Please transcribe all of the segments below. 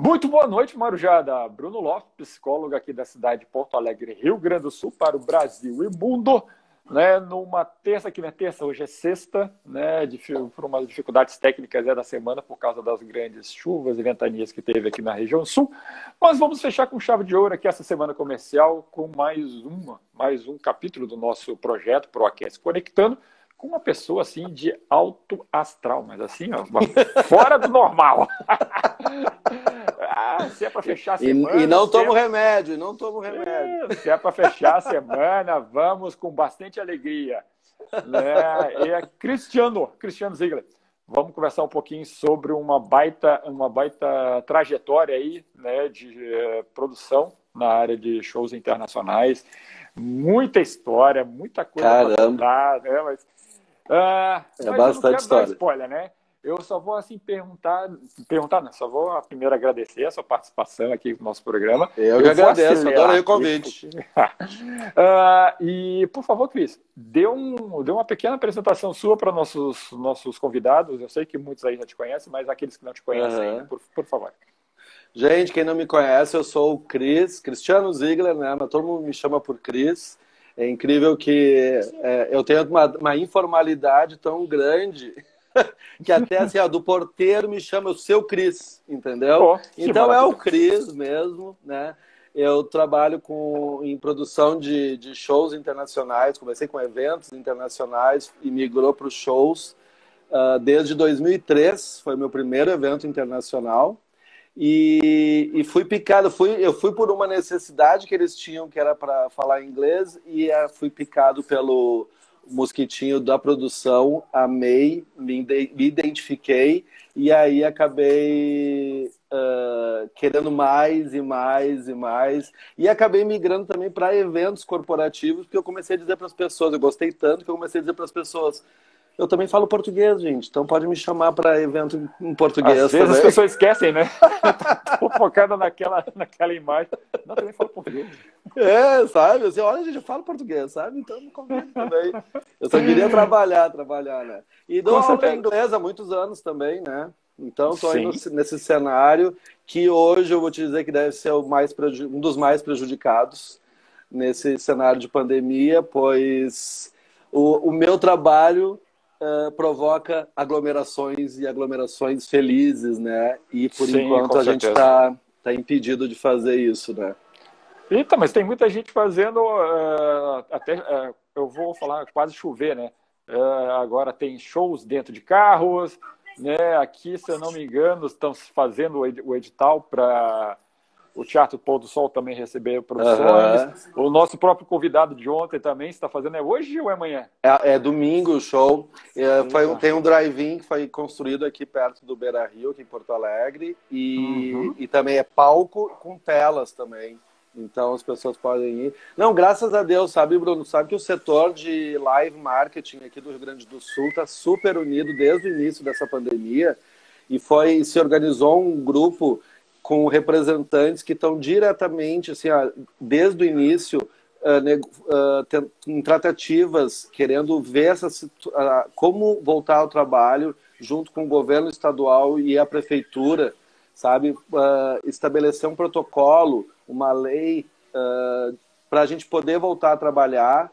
Muito boa noite, Marujada. Bruno Lopes, psicólogo aqui da cidade de Porto Alegre, Rio Grande do Sul, para o Brasil e mundo. Né, numa terça, que não é terça, hoje é sexta, né, de, por umas dificuldades técnicas é da semana por causa das grandes chuvas e ventanias que teve aqui na região sul. Mas vamos fechar com chave de ouro aqui essa semana comercial com mais uma, mais um capítulo do nosso projeto ProAquece Conectando, com uma pessoa assim de alto astral, mas assim, ó, fora do normal. ah, se é para fechar a semana. E, e não tomo é... remédio, não tomo remédio. É, se é para fechar a semana, vamos com bastante alegria. Né? É Cristiano, Cristiano Ziegler. Vamos conversar um pouquinho sobre uma baita, uma baita trajetória aí, né, de uh, produção na área de shows internacionais. Muita história, muita coisa para contar, né? Mas Uh, é bastante história. spoiler, né? Eu só vou assim perguntar, perguntar, não, só vou primeiro agradecer a sua participação aqui no nosso programa. Eu, que agradeço, adorei o convite. uh, e, por favor, Cris, dê, um, dê uma pequena apresentação sua para nossos, nossos convidados. Eu sei que muitos aí já te conhecem, mas aqueles que não te conhecem, uhum. por, por favor. Gente, quem não me conhece, eu sou o Cris, Cristiano Ziegler, né? Mas todo mundo me chama por Cris. É incrível que é, eu tenho uma, uma, informalidade tão grande que até assim, ó, do porteiro me chama o seu Cris, entendeu? Oh, então é o Cris mesmo, né? Eu trabalho com, em produção de, de shows internacionais, comecei com eventos internacionais e migrou para os shows uh, desde 2003, foi meu primeiro evento internacional. E, e, fui picado, fui, eu fui por uma necessidade que eles tinham, que era para falar inglês, e uh, fui picado pelo mosquitinho da produção, amei, me, me identifiquei, e aí acabei uh, querendo mais e mais e mais, e acabei migrando também para eventos corporativos, porque eu comecei a dizer para as pessoas, eu gostei tanto que eu comecei a dizer para as pessoas, eu também falo português, gente. Então pode me chamar para evento em português. Às vezes também. as pessoas esquecem, né? Tô focada naquela, naquela imagem. Não, também falo português. É, sabe? Assim, olha, gente, eu falo português, sabe? Então me convido também. Eu só queria trabalhar, trabalhar, né? E dou aula em inglês há muitos anos também, né? Então estou aí nesse cenário que hoje eu vou te dizer que deve ser mais um dos mais prejudicados nesse cenário de pandemia, pois o, o meu trabalho uh, provoca aglomerações e aglomerações felizes, né? E por Sim, enquanto a gente está tá impedido de fazer isso, né? Eita, mas tem muita gente fazendo uh, até uh, eu vou falar quase chover, né? agora tem shows dentro de carros, né? Aqui, se eu não me engano, estão fazendo o edital para o Teatro Pôr do Sol também recebeu produções. Uhum. O nosso próprio convidado de ontem também está fazendo. É hoje ou é amanhã? É, é domingo o show. É, foi, tem um drive-in que foi construído aqui perto do Beira Rio, aqui em Porto Alegre. E, uhum. e também é palco com telas também. Então as pessoas podem ir. Não, graças a Deus, sabe, Bruno? Sabe que o setor de live marketing aqui do Rio Grande do Sul está super unido desde o início dessa pandemia. E foi se organizou um grupo com representantes que estão diretamente, assim, desde o início, uh, uh, em tratativas, querendo ver essa, uh, como voltar ao trabalho junto com o governo estadual e a prefeitura, sabe? estabelecer um protocolo, uma lei para a gente poder voltar a trabalhar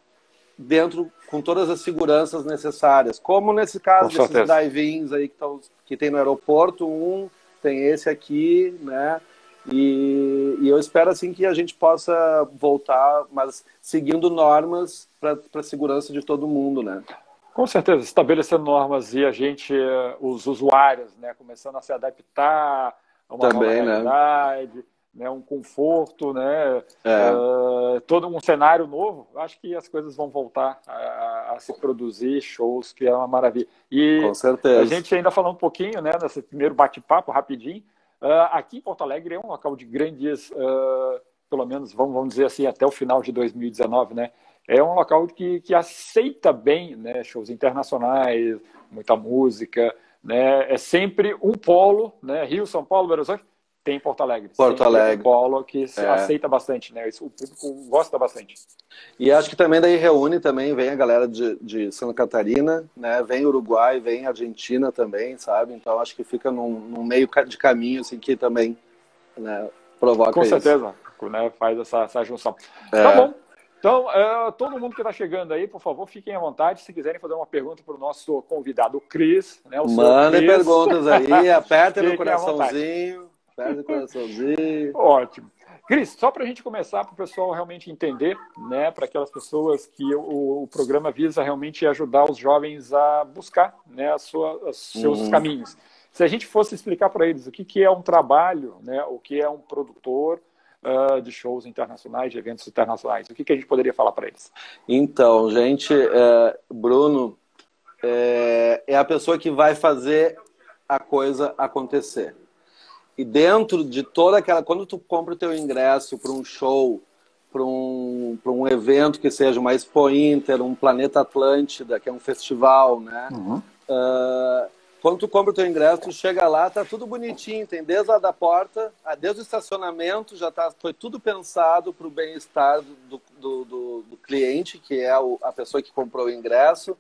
dentro com todas as seguranças necessárias, como nesse caso desses drive-ins aí que, tão, que tem no aeroporto, um tem esse aqui, né? E, e, eu espero assim que a gente possa voltar, mas seguindo normas para a segurança de todo mundo, né? Com certeza, estabelecendo normas e a gente, os usuários, né, começando a se adaptar a uma Também, nova né? realidade, né? Né, um conforto, né, é. uh, todo um cenário novo. Acho que as coisas vão voltar a, a, se produzir shows, que é uma maravilha. E Com certeza. a gente ainda falou um pouquinho, né, nesse primeiro bate-papo rapidinho. Uh, aqui em Porto Alegre é um local de grandes, uh, pelo menos vamos, vamos dizer assim, até o final de 2019, né? É um local que, que aceita bem né, shows internacionais, muita música, né? É sempre um polo, né? Rio, São Paulo, Belo Horizonte tem Porto Alegre. Porto Alegre. Polo que é. aceita bastante, né? Isso, o público gosta bastante. E acho que também daí reúne também, vem a galera de, de Santa Catarina, né? Vem Uruguai, vem Argentina também, sabe? Então acho que fica num, num meio de caminho, assim, que também né, provoca Com isso. certeza, né, faz essa, essa junção. É. Tá bom. Então, uh, todo mundo que está chegando aí, por favor, fiquem à vontade. Se quiserem fazer uma pergunta para o nosso convidado, Cris. Né, Mandem perguntas aí, apertem no coraçãozinho. Apertem o coraçãozinho. Ótimo. Cris, só para a gente começar, para o pessoal realmente entender, né, para aquelas pessoas que o, o, programa visa realmente ajudar os jovens a buscar né, a sua, os seus uhum. caminhos. Se a gente fosse explicar para eles o que, que é um trabalho, né, o que é um produtor, uh, de shows internacionais, de eventos internacionais? O que, que a gente poderia falar para eles? Então, gente, é, Bruno é, é, a pessoa que vai fazer a coisa acontecer. E dentro de toda aquela. Quando tu compra o teu ingresso para um show, para um, um evento que seja uma Expo Inter, um Planeta Atlântida, que é um festival, né? Uhum. Uh, quando tu compra o teu ingresso, tu chega lá, tá tudo bonitinho, tem desde a da porta, desde o estacionamento, já tá, foi tudo pensado para o bem-estar do, do, do, do, cliente, que é o, a pessoa que comprou o ingresso,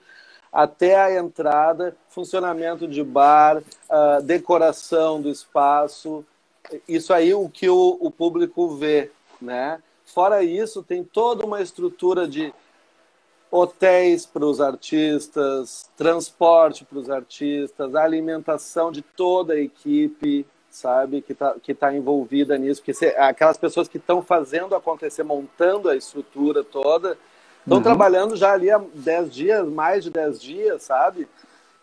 até a entrada, funcionamento de bar, uh, decoração do espaço, isso aí o que o, o público vê, né? Fora isso, tem toda uma estrutura de hotéis para os artistas, transporte para os artistas, alimentação de toda a equipe, sabe, que está que tá envolvida nisso, porque se, aquelas pessoas que estão fazendo acontecer, montando a estrutura toda, estão uhum. trabalhando já ali há 10 dias, mais de 10 dias, sabe?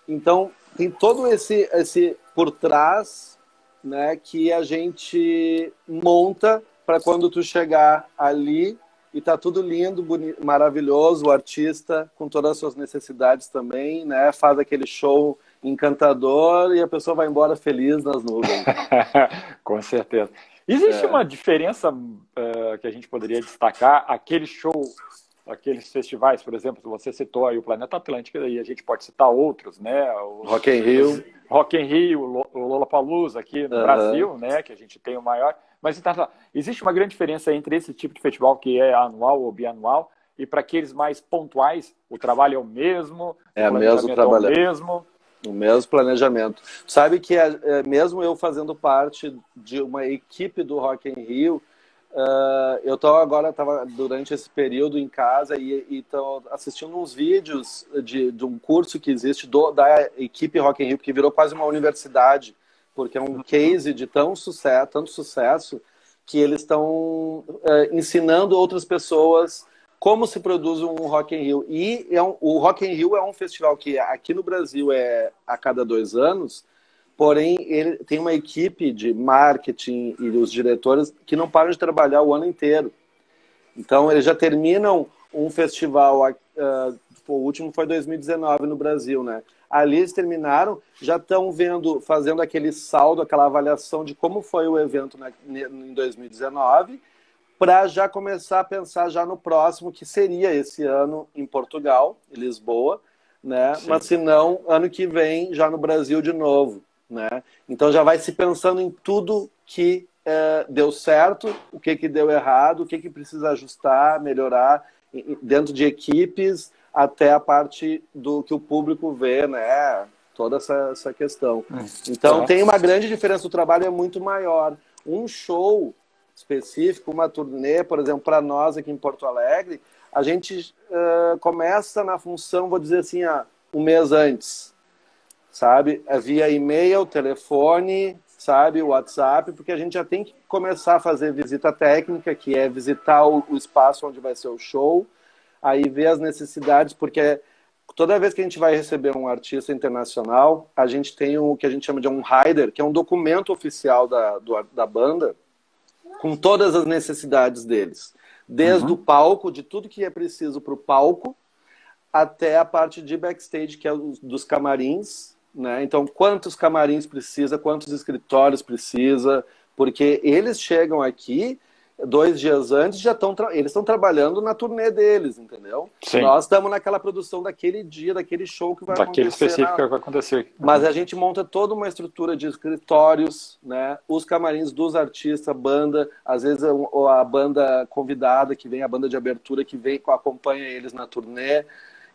Então, tem todo esse, esse por trás, né, que a gente monta para quando tu chegar ali e tá tudo lindo, bonito, maravilhoso, o artista com todas as suas necessidades também, né? Faz aquele show encantador e a pessoa vai embora feliz nas nuvens. com certeza. Existe é. uma diferença uh, que a gente poderia destacar? Aquele show, aqueles festivais, por exemplo, você citou aí o Planeta Atlântico, e a gente pode citar outros, né? Os, Rock in Rio. Rock in Rio, o Lollapalooza aqui no uhum. Brasil, né? Que a gente tem o maior. Mas então, existe uma grande diferença entre esse tipo de festival que é anual ou bianual e para aqueles mais pontuais, o trabalho é o mesmo, é o mesmo trabalho, é o mesmo. O mesmo planejamento. Sabe que é, é, mesmo eu fazendo parte de uma equipe do Rock in Rio, uh, eu tô agora estava durante esse período em casa e estou assistindo uns vídeos de, de um curso que existe do, da equipe Rock in Rio que virou quase uma universidade porque é um uhum. case de tão sucesso, tanto sucesso que eles estão é, ensinando outras pessoas como se produz um Rock in Rio. E é um, o Rock in Rio é um festival que aqui no Brasil é a cada dois anos, porém ele tem uma equipe de marketing e os diretores que não param de trabalhar o ano inteiro. Então eles já terminam um festival, uh, o último foi 2019 no Brasil, né? ali eles terminaram, já estão vendo, fazendo aquele saldo, aquela avaliação de como foi o evento na, em 2019, para já começar a pensar já no próximo, que seria esse ano em Portugal, em Lisboa, né? Sim. Mas se não, ano que vem já no Brasil de novo, né? Então já vai se pensando em tudo que é, deu certo, o que que deu errado, o que que precisa ajustar, melhorar dentro de equipes, até a parte do que o público vê, né? Toda essa, essa questão. Hum, então, é. tem uma grande diferença. O trabalho é muito maior. Um show específico, uma turnê, por exemplo, para nós aqui em Porto Alegre, a gente uh, começa na função, vou dizer assim, uh, um mês antes, sabe? É via e-mail, telefone, sabe? WhatsApp, porque a gente já tem que começar a fazer visita técnica, que é visitar o, o espaço onde vai ser o show, aí ver as necessidades, porque toda vez que a gente vai receber um artista internacional, a gente tem o que a gente chama de um rider, que é um documento oficial da, do, da banda, com todas as necessidades deles. Desde uhum. o palco, de tudo que é preciso para o palco, até a parte de backstage, que é dos camarins. Né? Então, quantos camarins precisa, quantos escritórios precisa, porque eles chegam aqui dois dias antes já estão eles estão trabalhando na turnê deles, entendeu? Sim. Nós estamos naquela produção daquele dia, daquele show que vai Daquele acontecer. específico na... que vai acontecer. Mas a gente monta toda uma estrutura de escritórios, né? Os camarins dos artistas, banda, às vezes a banda convidada que vem, a banda de abertura que vem acompanha eles na turnê.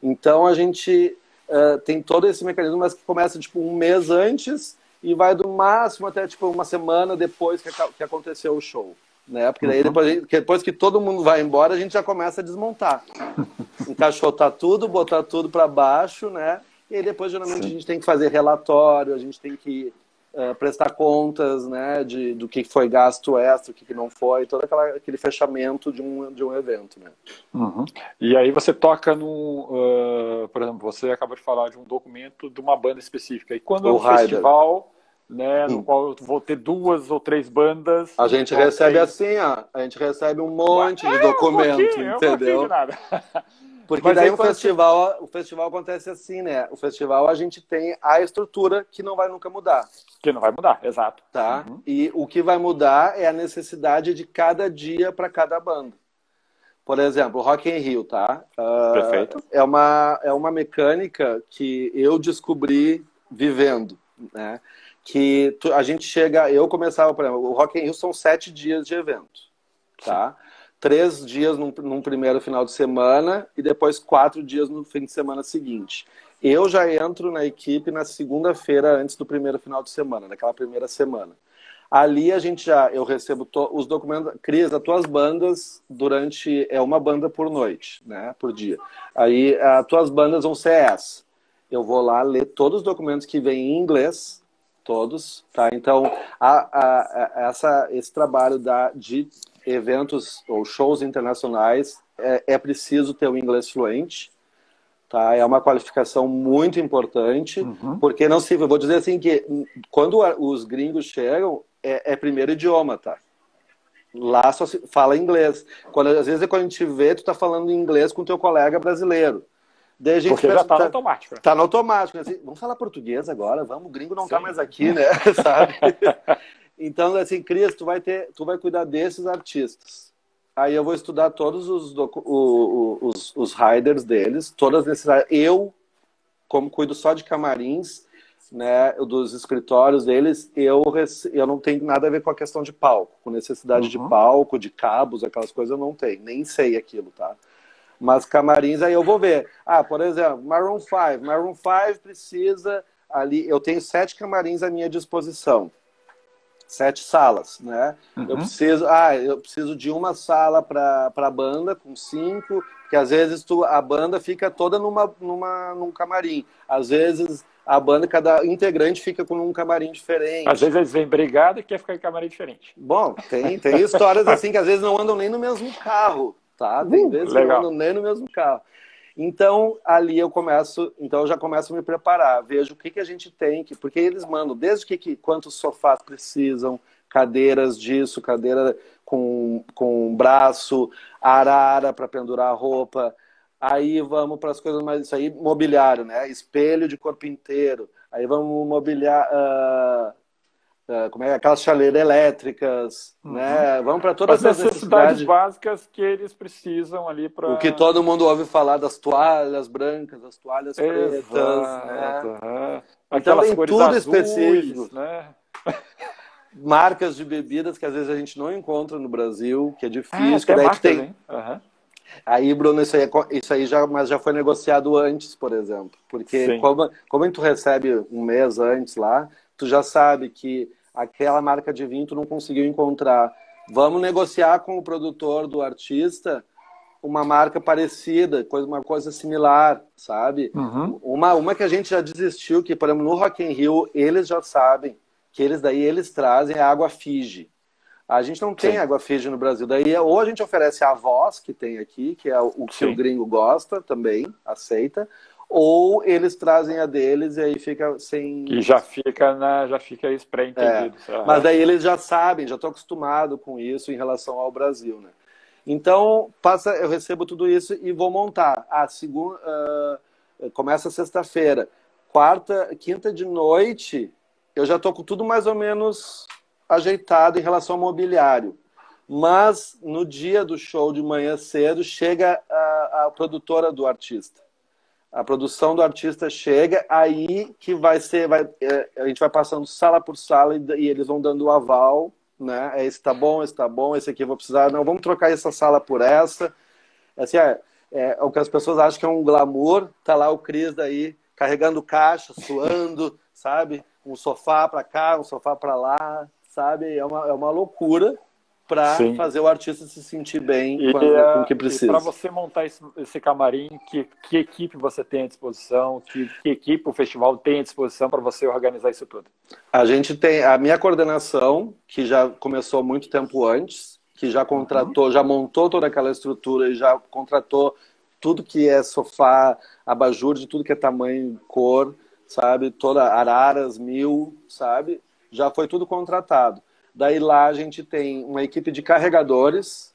Então a gente uh, tem todo esse mecanismo, mas que começa tipo um mês antes e vai do máximo até tipo uma semana depois que, que aconteceu o show. Né? Porque daí uhum. depois, depois que todo mundo vai embora, a gente já começa a desmontar. Encaixotar tudo, botar tudo para baixo, né? E aí depois, geralmente, Sim. a gente tem que fazer relatório, a gente tem que uh, prestar contas, né? De, do que foi gasto extra, o que não foi, todo aquela, aquele fechamento de um, de um evento, né? Uhum. E aí você toca no... Uh, por exemplo, você acabou de falar de um documento de uma banda específica. E quando o é um Rider. festival né, no qual eu vou ter duas ou três bandas. A gente recebe assim, ó, a gente recebe um monte de é, documento, um entendeu? Um nada. Porque Mas daí o festival, o festival acontece assim, né? O festival a gente tem a estrutura que não vai nunca mudar. Que não vai mudar, exato. Tá? Uhum. E o que vai mudar é a necessidade de cada dia para cada banda. Por exemplo, Rock in Rio, tá? Uh, Perfeito. É uma, é uma mecânica que eu descobri vivendo, né? que a gente chega, eu começava, por exemplo, o Rock in Rio são sete dias de evento, tá? Sim. Três dias num, num, primeiro final de semana e depois quatro dias no fim de semana seguinte. Eu já entro na equipe na segunda-feira antes do primeiro final de semana, naquela primeira semana. Ali a gente já, eu recebo to, os documentos, Cris, as tuas bandas durante, é uma banda por noite, né, por dia. Aí as tuas bandas vão ser essa. Eu vou lá ler todos os documentos que vêm em inglês, todos, tá? Então, a, a, a, essa, esse trabalho da, de eventos ou shows internacionais é, é preciso ter o inglês fluente, tá? É uma qualificação muito importante, uhum. porque não se, eu vou dizer assim que quando os gringos chegam é, é primeiro idioma, tá? Lá só se fala inglês. Quando às vezes é quando a gente vê, tu tá falando inglês com teu colega brasileiro. Daí a gente Porque já tá, no automático. Né? Tá no automático. Assim, vamos falar português agora, vamos, o gringo não tá Sim. tá mais aqui, né? Sabe? então, assim, Cris, tu vai ter, tu vai cuidar desses artistas. Aí eu vou estudar todos os, os, os riders deles, todas as necessidades. Eu, como cuido só de camarins, né, dos escritórios deles, eu, eu não tenho nada a ver com a questão de palco, com necessidade uhum. de palco, de cabos, aquelas coisas eu não tenho, nem sei aquilo, tá? Mas camarins aí eu vou ver. Ah, por exemplo, Maroon 5. Maroon 5 precisa ali. Eu tenho sete camarins à minha disposição. Sete salas, né? Uhum. Eu preciso, ah, eu preciso de uma sala para a banda com cinco, que às vezes tu, a banda fica toda numa, numa, num camarim. Às vezes a banda, cada integrante fica com um camarim diferente. Às vezes eles vêm brigados e quer ficar em camarim diferente. Bom, tem, tem histórias assim que às vezes não andam nem no mesmo carro tá? Tem uh, vezes legal. que eu ando nem no mesmo carro. Então, ali eu começo, então eu já começo a me preparar, vejo o que, que a gente tem, que, porque eles mandam desde que, que quantos sofás precisam, cadeiras disso, cadeira com, com braço, arara para pendurar a roupa. Aí vamos para as coisas mais, isso aí, mobiliário, né? Espelho de corpo inteiro. Aí vamos mobiliar, uh, como é aquelas chaleiras elétricas, uhum. né? Vamos para todas as necessidades básicas que eles precisam ali para o que todo mundo ouve falar das toalhas brancas, das toalhas Exato, pretas, né? Uhum. Então tem tudo azuis, específico, né? Marcas de bebidas que às vezes a gente não encontra no Brasil, que é difícil. Ah, marcas, tem... Uhum. Aí, Bruno, isso aí, é isso aí já, mas já foi negociado antes, por exemplo. Porque como, como tu recebe um mês antes lá, tu já sabe que aquela marca de vinho tu não conseguiu encontrar. Vamos negociar com o produtor do artista uma marca parecida, uma coisa similar, sabe? Uhum. Uma, uma que a gente já desistiu, que, por exemplo, no Rock in Rio, eles já sabem que eles daí eles trazem a água Fiji. A gente não tem Sim. água Fiji no Brasil. Daí, ou a gente oferece a voz que tem aqui, que é o que Sim. o gringo gosta também, aceita, ou eles trazem a deles e aí fica sem. E já fica na, já fica isso pré-entendido. É. Mas daí eles já sabem, já estão acostumados com isso em relação ao Brasil, né? Então passa, eu recebo tudo isso e vou montar. A segunda uh, começa sexta-feira, quarta, quinta de noite, eu já estou com tudo mais ou menos ajeitado em relação ao mobiliário. Mas no dia do show de manhã cedo chega a, a produtora do artista a produção do artista chega, aí que vai ser, vai, é, a gente vai passando sala por sala e, e, eles vão dando o aval, né? É, esse tá bom, esse tá bom, esse aqui eu vou precisar, não, vamos trocar essa sala por essa. Assim, é, é, o que as pessoas acham que é um glamour, tá lá o Cris daí carregando caixa, suando, sabe? Um sofá para cá, um sofá para lá, sabe? É uma, é uma loucura para fazer o artista se sentir bem e, quando, com o que precisa. Para você montar esse, esse camarim, que, que, equipe você tem à disposição? Que, que equipe o festival tem à disposição para você organizar isso tudo? A gente tem a minha coordenação, que já começou muito tempo antes, que já contratou, uhum. já montou toda aquela estrutura e já contratou tudo que é sofá, abajur de tudo que é tamanho, cor, sabe? Toda araras, mil, sabe? Já foi tudo contratado. Daí lá a gente tem uma equipe de carregadores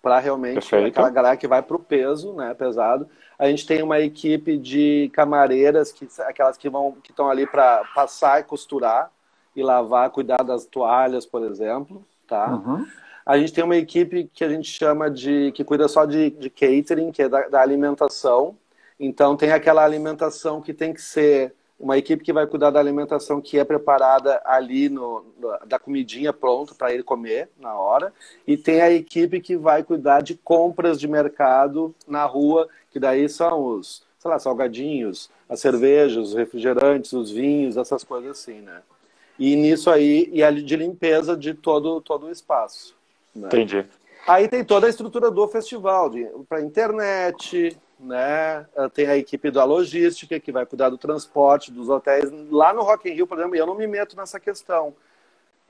para realmente Perfeito. aquela galera que vai para o peso, né, pesado. A gente tem uma equipe de camareiras que aquelas que vão que estão ali para passar e costurar e lavar, cuidar das toalhas, por exemplo, tá? Uhum. A gente tem uma equipe que a gente chama de que cuida só de, de catering, que é da, da alimentação. Então tem aquela alimentação que tem que ser uma equipe que vai cuidar da alimentação que é preparada ali no, da comidinha pronta para ele comer na hora. E tem a equipe que vai cuidar de compras de mercado na rua que daí são os sei lá salgadinhos as cervejas os refrigerantes os vinhos essas coisas assim né? E nisso aí e a de limpeza de todo todo o espaço né? entendi. Aí tem toda a estrutura do festival para internet né? Tem a equipe da logística que vai cuidar do transporte, dos hotéis. Lá no Rock in Rio, por exemplo, eu não me meto nessa questão.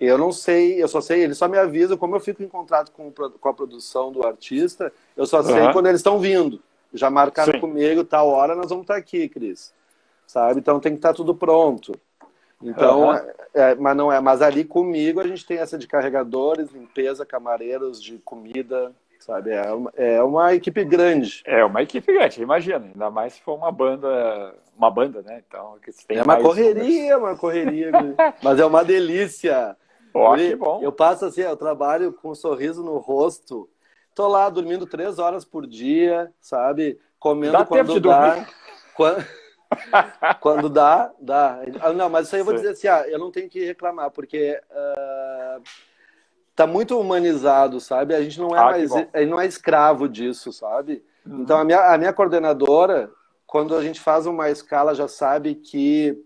Eu não sei, eu só sei, eles só me avisam, como eu fico em contrato com, com a produção do artista, eu só sei uhum. quando eles estão vindo. Já marcaram Sim. comigo, tal hora nós vamos estar aqui, Cris. Sabe? Então tem que estar tudo pronto. Então, uhum. é, mas não é. Mas ali comigo a gente tem essa de carregadores, limpeza, camareiros de comida, sabe? É uma, é uma equipe grande. É uma equipe grande, imagina. Ainda mais se for uma banda, uma banda, né? Então, tem é uma correria, uma correria, mas é uma delícia. Oh, eu, que bom. Eu passo assim, eu trabalho com um sorriso no rosto. Tô lá dormindo três horas por dia, sabe? Comendo dá quando dá. Quando... quando dá, dá. Ah, não, mas isso aí eu vou dizer assim, ah, eu não tenho que reclamar, porque uh, tá muito humanizado, sabe? A gente não é ah, mais, não é escravo disso, sabe? Uhum. Então a minha, a minha coordenadora, quando a gente faz uma escala, já sabe que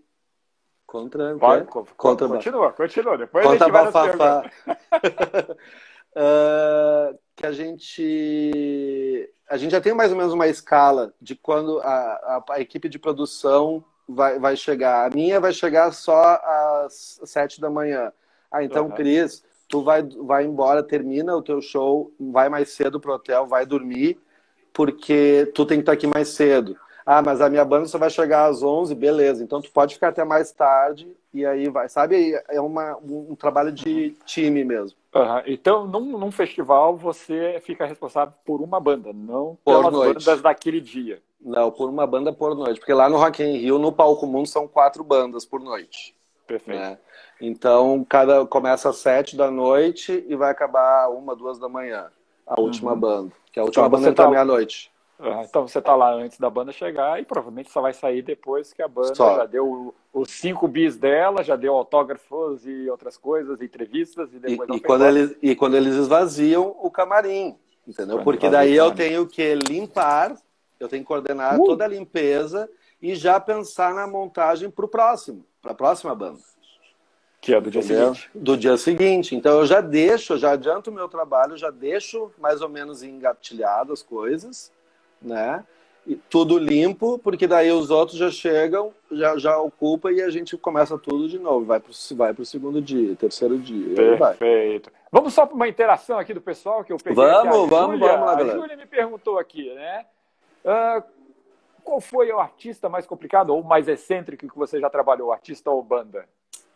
contra vai, contra continua, continua. Depois contra a gente vai uh, que a gente a gente já tem mais ou menos uma escala de quando a, a, a equipe de produção vai, vai chegar. A minha vai chegar só às sete da manhã. Ah, então, uhum. Cris, tu vai, vai embora, termina o teu show, vai mais cedo pro hotel, vai dormir, porque tu tem que estar aqui mais cedo. Ah, mas a minha banda só vai chegar às 11, beleza. Então tu pode ficar até mais tarde e aí vai. Sabe, é uma, um, trabalho de time mesmo. Uhum. Então, num, num, festival, você fica responsável por uma banda, não por pelas noite. bandas daquele dia. Não, por uma banda por noite. Porque lá no Rock in Rio, no Palco Mundo, são quatro bandas por noite. Perfeito. Né? Então, cada começa às sete da noite e vai acabar uma, duas da manhã. A última uhum. banda. Que é a última então, banda entra tá... meia-noite. Uhum. Então você tá lá antes da banda chegar e provavelmente só vai sair depois que a banda só. já deu os cinco bis dela, já deu autógrafos e outras coisas, entrevistas e depois. E, e quando, eles, e quando eles esvaziam o camarim, entendeu? Quando Porque daí eu tenho que limpar, eu tenho que coordenar uh. toda a limpeza e já pensar na montagem para o próximo, para a próxima banda. Que é do dia Entendeu? seguinte. Do dia seguinte. Então eu já deixo, já adianto o meu trabalho, já deixo mais ou menos engatilhado as coisas, né? E tudo limpo, porque daí os outros já chegam, já, já ocupam e a gente começa tudo de novo. Vai para vai o segundo dia, terceiro dia. Perfeito. Vamos só para uma interação aqui do pessoal que eu peguei. Vamos, vamos, Júlia, vamos lá, galera. A Júlia me perguntou aqui, né? Uh, qual foi o artista mais complicado ou mais excêntrico que você já trabalhou, artista ou banda?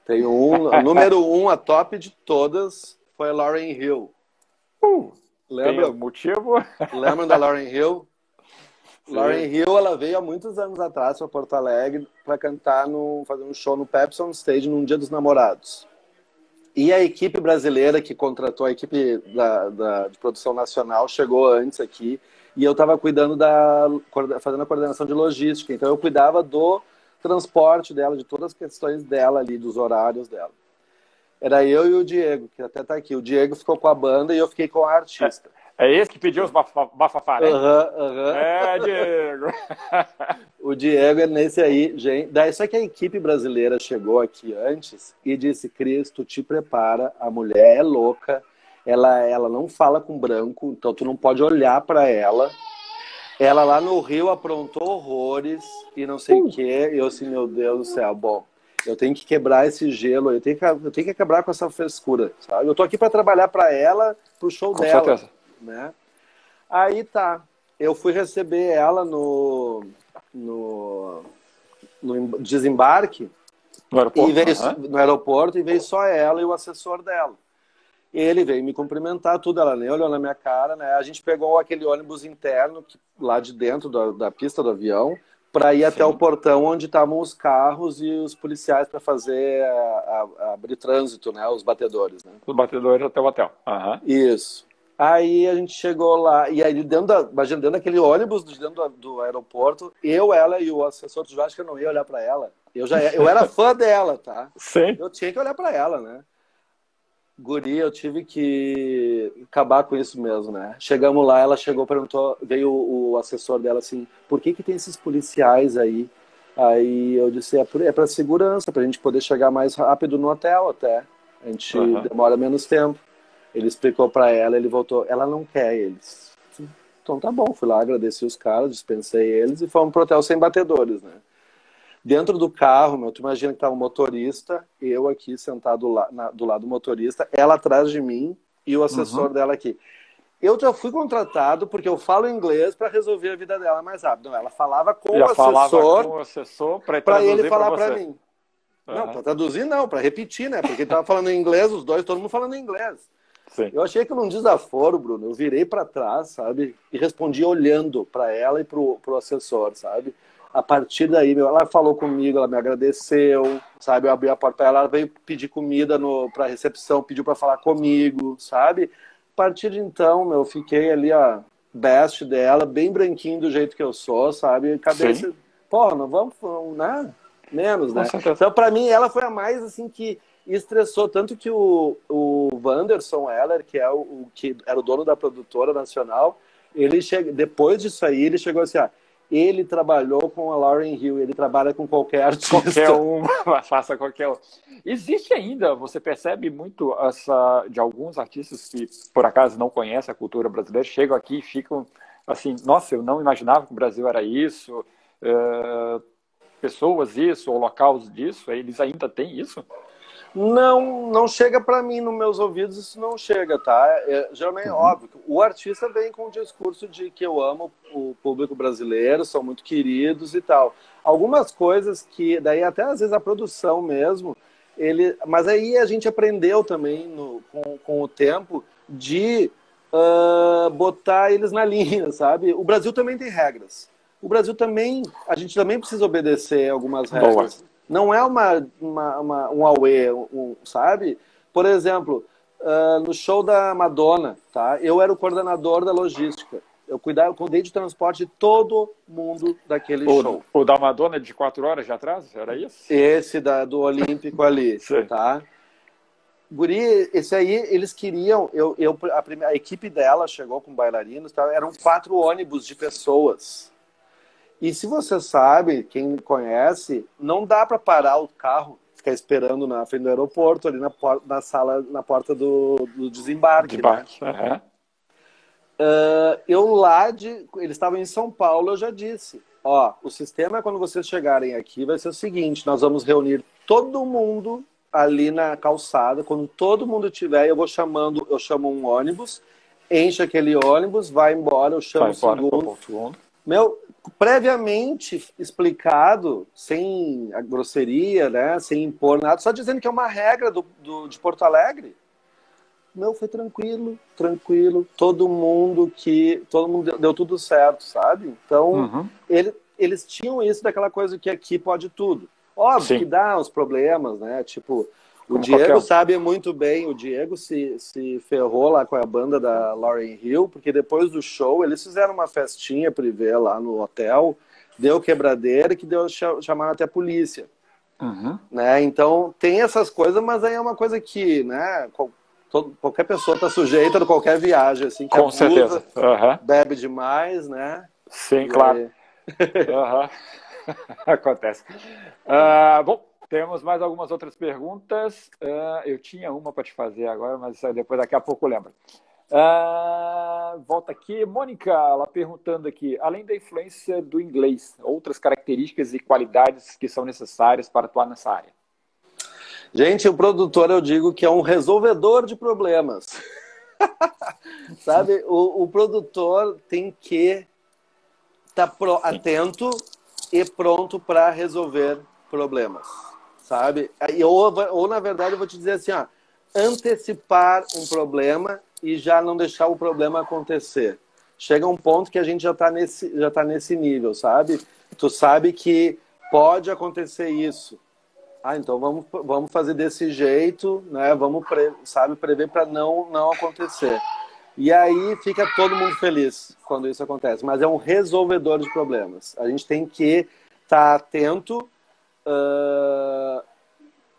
Tem um, o número um, a top de todas, foi a Lauren Hill. Uh, Lembra? Tem motivo? Lembra da Lauren Hill? Sim. Lauren Hill, ela veio há muitos anos atrás para Porto Alegre para cantar, no, fazer um show no Pepsi on Stage num Dia dos Namorados. E a equipe brasileira que contratou, a equipe da, da de produção nacional, chegou antes aqui e eu estava cuidando da, fazendo a coordenação de logística. Então eu cuidava do transporte dela, de todas as questões dela ali, dos horários dela. Era eu e o Diego, que até está aqui. O Diego ficou com a banda e eu fiquei com a artista. É esse que pediu os bafafá, né? Uhum, uhum. É, Diego. o Diego é nesse aí, gente. Daí só que a equipe brasileira chegou aqui antes e disse: Cristo, te prepara, a mulher é louca, ela, ela não fala com branco, então tu não pode olhar para ela. Ela lá no Rio aprontou horrores e não sei o uh. quê. E eu assim, meu Deus do céu, bom, eu tenho que quebrar esse gelo, eu tenho que, eu tenho que acabar com essa frescura, sabe? Eu tô aqui para trabalhar para ela, pro show com dela. Certeza né? Aí tá, eu fui receber ela no, no, no desembarque no aeroporto, e veio, uhum. no aeroporto e veio só ela e o assessor dela. Ele veio me cumprimentar, tudo, ela nem olhou na minha cara, né? A gente pegou aquele ônibus interno lá de dentro da, da pista do avião para ir Sim. até o portão onde estavam os carros e os policiais para fazer a, a, abrir trânsito, né? Os batedores, né? Os batedores até o hotel. Uhum. Isso. Aí a gente chegou lá, e aí dentro, da, imagina, dentro daquele ônibus, dentro do, do aeroporto, eu, ela e o assessor, que eu não ia olhar para ela? Eu já eu era fã dela, tá? Sim. Eu tinha que olhar para ela, né? Guri, eu tive que acabar com isso mesmo, né? Chegamos lá, ela chegou, perguntou, veio o, assessor dela assim, por que que tem esses policiais aí? Aí eu disse, é, é para segurança, para a gente poder chegar mais rápido no hotel até. A gente uhum. demora menos tempo. Ele explicou para ela, ele voltou, ela não quer eles. Então tá bom, fui lá, agradeci os caras, dispensei eles e fomos pro hotel sem batedores, né? Dentro do carro, meu, tu imagina que tava o um motorista, eu aqui sentado lá, na, do lado do motorista, ela atrás de mim e o assessor uhum. dela aqui. Eu já fui contratado porque eu falo inglês para resolver a vida dela mais rápido. Não, ela falava com já o assessor, com o assessor para ele falar para mim. Uhum. Não, para traduzir não, para repetir, né? Porque ele tava falando inglês, os dois, todo mundo falando inglês. Sim. Eu achei que num desaforo, Bruno, eu virei para trás, sabe? E respondi olhando para ela e pro, pro assessor, sabe? A partir daí, meu, ela falou comigo, ela me agradeceu, sabe? Eu abri a porta para ela, ela veio pedir comida para recepção, pediu para falar comigo, sabe? A partir de então, meu, eu fiquei ali, ó, best dela, bem branquinho do jeito que eu sou, sabe? Cabeça, pô, não vamos, né? Menos, né? Então, para mim, ela foi a mais, assim, que estressou tanto que o, o Wanderson Heller, que é o, o, que era o dono da produtora nacional, ele chega, depois disso aí, ele chegou assim, ah, ele trabalhou com a Lauren Hill, ele trabalha com qualquer artista. Qualquer um, faça qualquer um. Existe ainda, você percebe muito essa de alguns artistas que por acaso não conhecem a cultura brasileira, chegam aqui e ficam assim, nossa, eu não imaginava que o Brasil era isso, uh, pessoas isso, ou locais disso, eles ainda têm isso? Não, não chega para mim nos meus ouvidos, isso não chega, tá? É, geralmente é uhum. óbvio. O artista vem com o discurso de que eu amo o público brasileiro, são muito queridos e tal. Algumas coisas que, daí até às vezes a produção mesmo, ele, mas aí a gente aprendeu também no, com, com o tempo de uh, botar eles na linha, sabe? O Brasil também tem regras. O Brasil também, a gente também precisa obedecer algumas regras. Boa. Não é uma, uma, uma um auê, um, sabe? Por exemplo, uh, no show da Madonna, tá? Eu era o coordenador da logística. Eu cuidava, cuidei de transporte de todo mundo daquele o, show. O da Madonna de quatro horas de atrás? Era isso? Esse da, do Olímpico ali, tá? Guri, esse aí, eles queriam. Eu, eu, a, primeira, a equipe dela chegou com bailarinos, tá? eram quatro ônibus de pessoas. E se você sabe, quem conhece, não dá para parar o carro, ficar esperando na frente do aeroporto, ali na, na sala, na porta do, do desembarque. Desembarque, né? uh, eu lá de. Eles estavam em São Paulo, eu já disse. Ó, o sistema quando vocês chegarem aqui vai ser o seguinte: nós vamos reunir todo mundo ali na calçada. Quando todo mundo tiver, eu vou chamando, eu chamo um ônibus, enche aquele ônibus, vai embora, eu chamo vai o segundo. Meu, previamente explicado, sem a grosseria, né, sem impor nada, só dizendo que é uma regra do, do, de Porto Alegre. Meu, foi tranquilo, tranquilo. Todo mundo que. Todo mundo deu, deu tudo certo, sabe? Então, uhum. ele, eles tinham isso daquela coisa que aqui pode tudo. Óbvio Sim. que dá uns problemas, né? Tipo, o Como Diego qualquer... sabe muito bem, o Diego se, se ferrou lá com a banda da Lauren Hill, porque depois do show eles fizeram uma festinha privê lá no hotel, deu quebradeira que deu chamaram até a polícia. Uhum. Né? Então tem essas coisas, mas aí é uma coisa que, né, todo, qualquer pessoa está sujeita a qualquer viagem, assim, Com abusa, certeza. Uhum. Bebe demais, né? Sim, e claro. uhum. Acontece. Uh, bom, temos mais algumas outras perguntas. Uh, eu tinha uma para te fazer agora, mas depois daqui a pouco eu lembro. Uh, volta aqui, Mônica, ela perguntando aqui, além da influência do inglês, outras características e qualidades que são necessárias para atuar nessa área? Gente, o produtor eu digo que é um resolvedor de problemas. Sabe, o, o, produtor tem que estar tá atento e pronto para resolver problemas, sabe? Ou, ou na verdade eu vou te dizer assim, ó, antecipar um problema e já não deixar o problema acontecer. Chega um ponto que a gente já está nesse, já tá nesse nível, sabe? Tu sabe que pode acontecer isso. Ah, então vamos, vamos fazer desse jeito, né? Vamos, pre, sabe, prever para não, não acontecer. E aí fica todo mundo feliz quando isso acontece. Mas é um resolvedor de problemas. A gente tem que estar tá atento. Uh,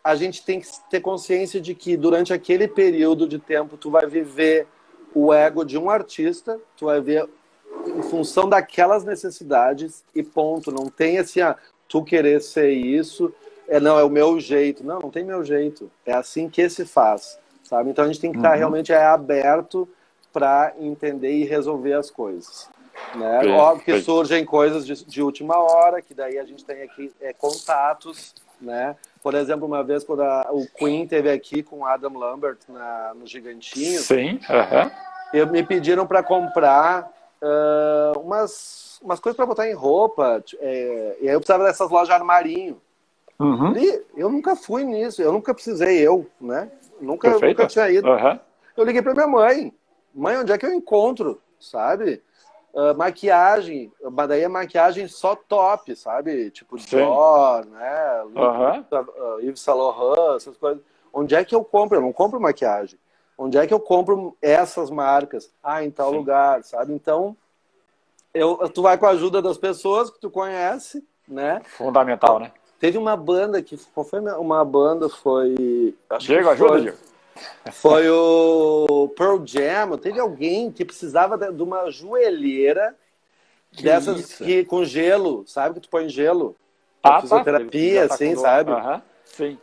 a gente tem que ter consciência de que durante aquele período de tempo tu vai viver o ego de um artista, tu vai ver em função daquelas necessidades e ponto. Não tem assim, ah, tu querer ser isso, é não, é o meu jeito. Não, não tem meu jeito. É assim que se faz, sabe? Então a gente tem que estar uhum. realmente é, aberto para entender e resolver as coisas. Né? Óbvio que surgem coisas de, de, última hora, que daí a gente tem aqui é, contatos, né? Por exemplo, uma vez quando a, o Queen teve aqui com Adam Lambert na, no Gigantinho, Sim, eu, me pediram para comprar uh, umas, umas coisas para botar em roupa, é, e aí eu precisava dessas lojas armarinho. Uhum. E eu nunca fui nisso, eu nunca precisei, eu, né? Nunca, nunca tinha ido. Uhum. Eu liguei para minha mãe. Mãe, onde é que eu encontro? Sabe? Uh, maquiagem, mas daí é maquiagem só top, sabe? Tipo Dior, né? Uhum. Yves Saint Laurent, essas coisas. Onde é que eu compro? Eu não compro maquiagem. Onde é que eu compro essas marcas? Ah, em tal Sim. lugar, sabe? Então, eu, tu vai com a ajuda das pessoas que tu conhece, né? Fundamental, né? Teve uma banda que. Qual foi uma banda? Foi. Diego, ajuda, Diego. Foi o Pearl Jam. Teve alguém que precisava de uma joelheira que dessas isso? que com gelo, sabe? Que tu põe gelo. Ah, tá. fisioterapia, tá. assim, sabe? Uhum. Sim.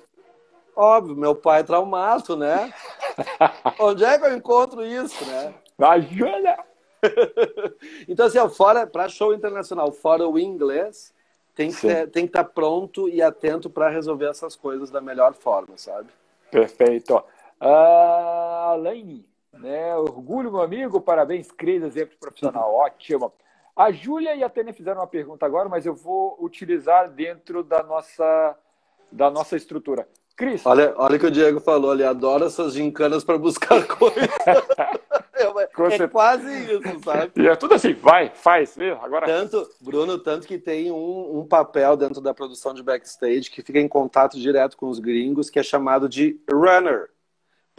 Óbvio, meu pai é traumato, né? Onde é que eu encontro isso, né? Ajuda! então, assim, ó, fora, para show internacional, fora o inglês, tem que, ter, tem que estar tá pronto e atento para resolver essas coisas da melhor forma, sabe? Perfeito. Alaine, né? Orgulho, meu amigo, parabéns, Cris, exemplo profissional, ótimo. A Júlia e a Tânia fizeram uma pergunta agora, mas eu vou utilizar dentro da nossa, da nossa estrutura. Cris. Olha, olha o que o Diego falou ali, adora essas gincanas para buscar coisas. é, é quase isso, sabe? E é tudo assim, vai, faz, viu? Agora. Tanto, Bruno, tanto que tem um, um papel dentro da produção de backstage que fica em contato direto com os gringos, que é chamado de runner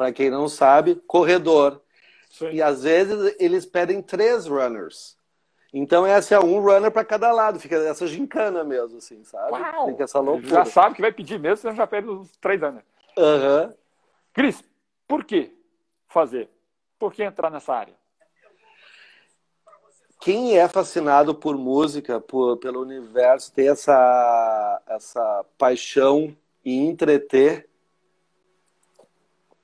para quem não sabe, corredor. Sim. E às vezes eles pedem três runners. Então essa é um runner para cada lado, fica essa gincana mesmo, assim, sabe? Uau! Fica essa loucura. Já sabe que vai pedir mesmo, você já pede os três runners. Uhum. Cris, por que fazer? Por que entrar nessa área? Quem é fascinado por música, por, pelo universo, tem essa, essa paixão em entreter,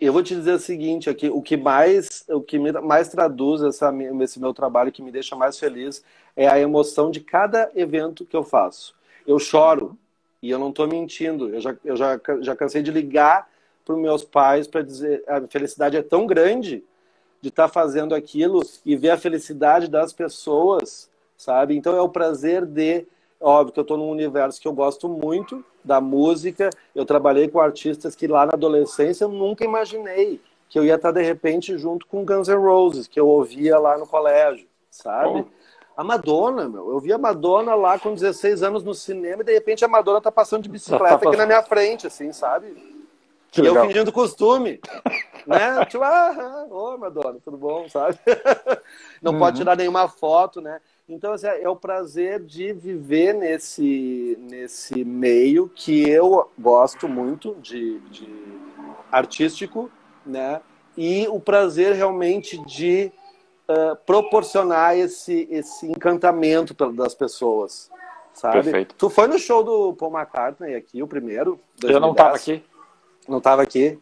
eu vou te dizer o seguinte aqui, o que mais, o que mais traduz essa, esse meu trabalho, que me deixa mais feliz, é a emoção de cada evento que eu faço. Eu choro e eu não estou mentindo. Eu já, eu já, já cansei de ligar para os meus pais para dizer a felicidade é tão grande de estar tá fazendo aquilo e ver a felicidade das pessoas, sabe? Então é o prazer de Óbvio que eu estou num universo que eu gosto muito da música. Eu trabalhei com artistas que lá na adolescência eu nunca imaginei que eu ia estar de repente junto com Guns N' Roses, que eu ouvia lá no colégio, sabe? Oh. A Madonna, meu. Eu vi a Madonna lá com 16 anos no cinema e de repente a Madonna tá passando de bicicleta aqui na minha frente, assim, sabe? Que e legal. eu fingindo costume. né? Tipo, ah, ô Madonna, tudo bom, sabe? Não uhum. pode tirar nenhuma foto, né? Então, assim, é o prazer de viver nesse, nesse meio que eu gosto muito de, de artístico, né? e o prazer realmente de uh, proporcionar esse, esse encantamento das pessoas, sabe? Perfeito. Tu foi no show do Paul McCartney aqui, o primeiro? 2010. Eu não estava aqui. Não estava aqui.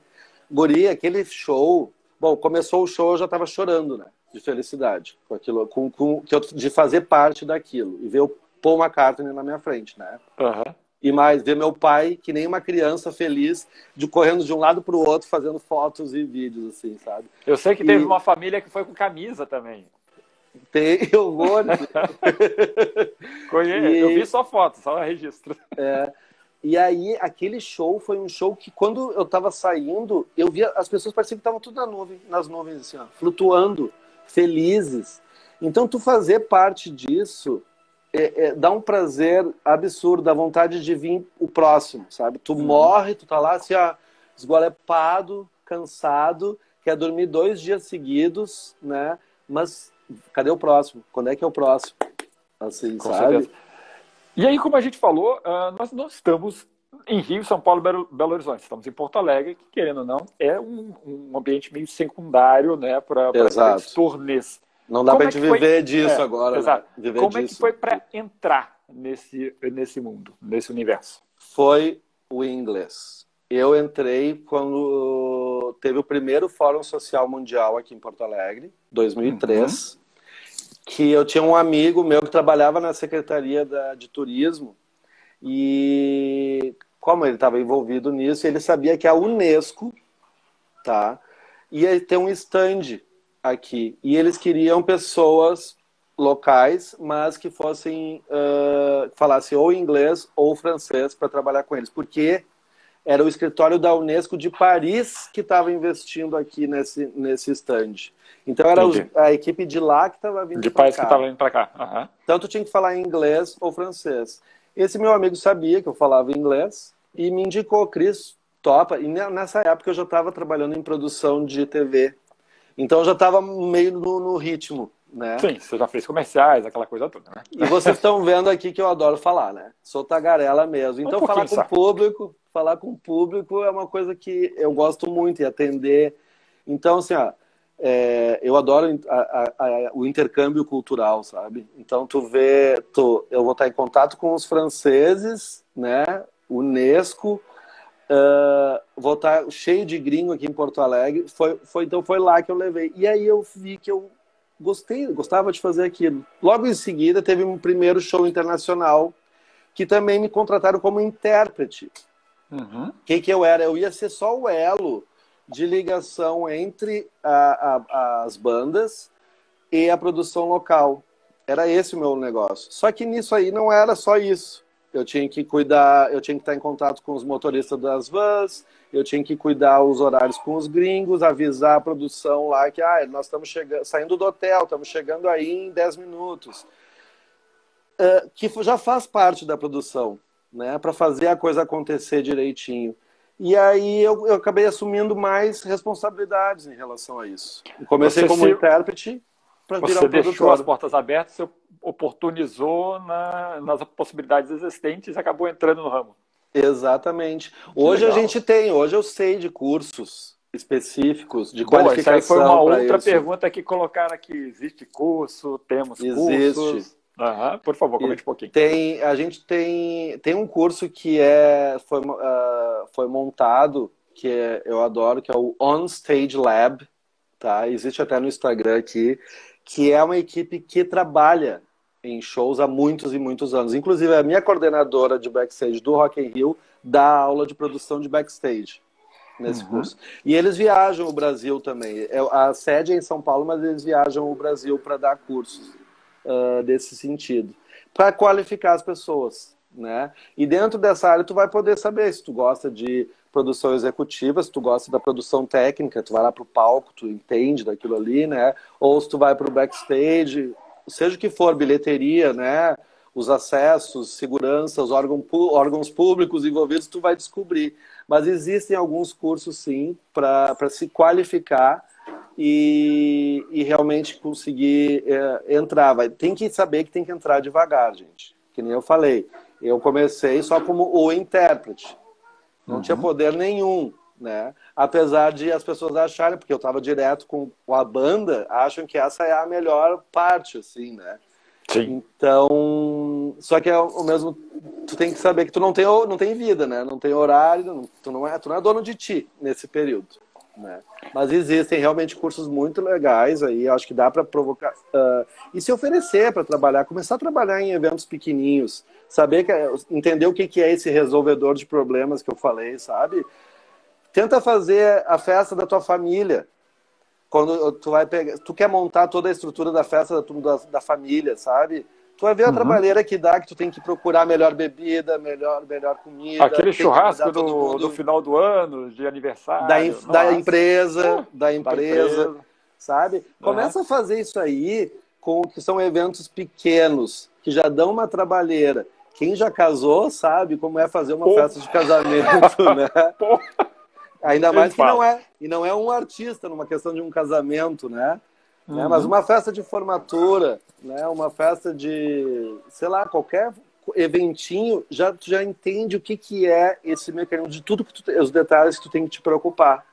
Guri, aquele show... Bom, começou o show, eu já estava chorando, né? De felicidade, com aquilo, com, com, de fazer parte daquilo. E ver o Paul McCartney na minha frente, né? Uhum e mais ver meu pai que nem uma criança feliz de correndo de um lado para o outro fazendo fotos e vídeos assim sabe? Eu sei que e... teve uma família que foi com camisa também. Tem eu vou Conheço, e... eu vi só foto só registro. É. E aí aquele show foi um show que quando eu estava saindo eu via as pessoas pareciam que estavam tudo na nuvem nas nuvens assim ó, flutuando felizes então tu fazer parte disso é, é, dá um prazer absurdo, dá vontade de vir o próximo, sabe? Tu uhum. morre, tu tá lá assim, ó, esgolepado, cansado, quer dormir dois dias seguidos, né? Mas cadê o próximo? Quando é que é o próximo? Assim, Com sabe? Certeza. E aí, como a gente falou, uh, nós não estamos em Rio, São Paulo, Belo, Horizonte. Estamos em Porto Alegre, que, querendo ou não, é um, um ambiente meio secundário né, para esses turnês. Não dá para a é gente viver foi... disso é, agora. Né? Exato. Né? Como disso. é que foi para entrar nesse, nesse mundo, nesse universo? Foi o inglês. Eu entrei quando teve o primeiro Fórum Social Mundial aqui em Porto Alegre, 2003, uhum. que eu tinha um amigo meu que trabalhava na Secretaria da, de Turismo e como ele estava envolvido nisso, ele sabia que a Unesco tá, ia ter um stand aqui. E eles queriam pessoas locais, mas que fossem uh, falassem ou inglês ou francês para trabalhar com eles, porque era o escritório da Unesco de Paris que estava investindo aqui nesse nesse stand. Então era os, a equipe de lá que estava vindo de cá. que estava vindo para cá. Uhum. Então tu tinha que falar inglês ou francês. Esse meu amigo sabia que eu falava inglês e me indicou, Cris, topa. E nessa época eu já estava trabalhando em produção de TV então eu já estava meio no, no, ritmo, né? Sim, você já fez comerciais, aquela coisa toda, né? E vocês estão vendo aqui que eu adoro falar, né? Sou tagarela mesmo. Então um falar com o público, falar com o público é uma coisa que eu gosto muito e atender. Então, assim, ó, é, eu adoro a, a, a, o intercâmbio cultural, sabe? Então tu vê, tu, eu vou estar em contato com os franceses, né? Unesco, Uh, vou estar cheio de gringo aqui em Porto Alegre. Foi, foi, então foi lá que eu levei. E aí eu vi que eu gostei, gostava de fazer aquilo. Logo em seguida teve um primeiro show internacional que também me contrataram como intérprete. Uhum. que, que eu era? Eu ia ser só o elo de ligação entre a, a, as bandas e a produção local. Era esse o meu negócio. Só que nisso aí não era só isso eu tinha que cuidar, eu tinha que estar em contato com os motoristas das vans, eu tinha que cuidar os horários com os gringos, avisar a produção lá que ah, nós estamos saindo do hotel, estamos chegando aí em 10 minutos. Uh, que já faz parte da produção, né, para fazer a coisa acontecer direitinho. E aí eu, eu, acabei assumindo mais responsabilidades em relação a isso. Eu comecei Você como se... intérprete para virar Você deixou as portas abertas, você oportunizou na, nas possibilidades existentes e acabou entrando no ramo. Exatamente. Hoje a gente tem, hoje eu sei de cursos específicos de Bom, qualificação. Isso aí foi uma outra isso. pergunta que colocaram aqui. Existe curso? Temos Existe. cursos? Uhum. Por favor, comente um pouquinho. Tem, a gente tem, tem um curso que é, foi, uh, foi montado, que é, eu adoro, que é o On Stage Lab. Tá? Existe até no Instagram aqui, que é uma equipe que trabalha em shows há muitos e muitos anos. Inclusive, a minha coordenadora de backstage do Rock in Rio dá aula de produção de backstage nesse uhum. curso. E eles viajam o Brasil também. É, a sede é em São Paulo, mas eles viajam o Brasil para dar cursos uh, desse sentido. Para qualificar as pessoas, né? E dentro dessa área tu vai poder saber se tu gosta de produção executiva, se tu gosta da produção técnica, tu vai lá pro palco, tu entende daquilo ali, né? Ou se tu vai pro backstage, seja o que for, bilheteria, né? Os acessos, segurança, os órgãos, órgãos públicos envolvidos, tu vai descobrir. Mas existem alguns cursos, sim, para se qualificar e, e realmente conseguir é, entrar. Vai, tem que saber que tem que entrar devagar, gente. Que nem eu falei. Eu comecei só como o intérprete. Não uhum. tinha poder nenhum. né? Apesar de as pessoas acharem, porque eu estava direto com a banda, acham que essa é a melhor parte, assim, né? Sim. Então, só que é o mesmo, tu tem que saber que tu não tem, não tem vida, né? Não tem horário, tu não é, tu não é dono de ti nesse período, né? Mas existem realmente cursos muito legais aí, acho que dá para provocar uh, e se oferecer para trabalhar, começar a trabalhar em eventos pequenininhos, saber que entender o que que é esse resolvedor de problemas que eu falei, sabe? Tenta fazer a festa da tua família, quando tu vai pegar, tu quer montar toda a estrutura da festa da, da família, sabe? Tu vai ver a uhum. trabalheira que dá, que tu tem que procurar melhor bebida, melhor, melhor comida. Aquele churrasco do, do, final do ano, de aniversário. Da, in, da empresa, da empresa, da empresa. sabe? Começa uhum. a fazer isso aí com que são eventos pequenos, que já dão uma trabalheira. Quem já casou sabe como é fazer uma festa de casamento, né? Ainda mais que não é, e não é um artista numa questão de um casamento, né? Né? Uhum. né? Mas uma festa de formatura, né? Uma festa de, sei lá, qualquer eventinho, já tu já entende o que que é esse mecanismo de tudo que tu, os detalhes que tu tem que te preocupar.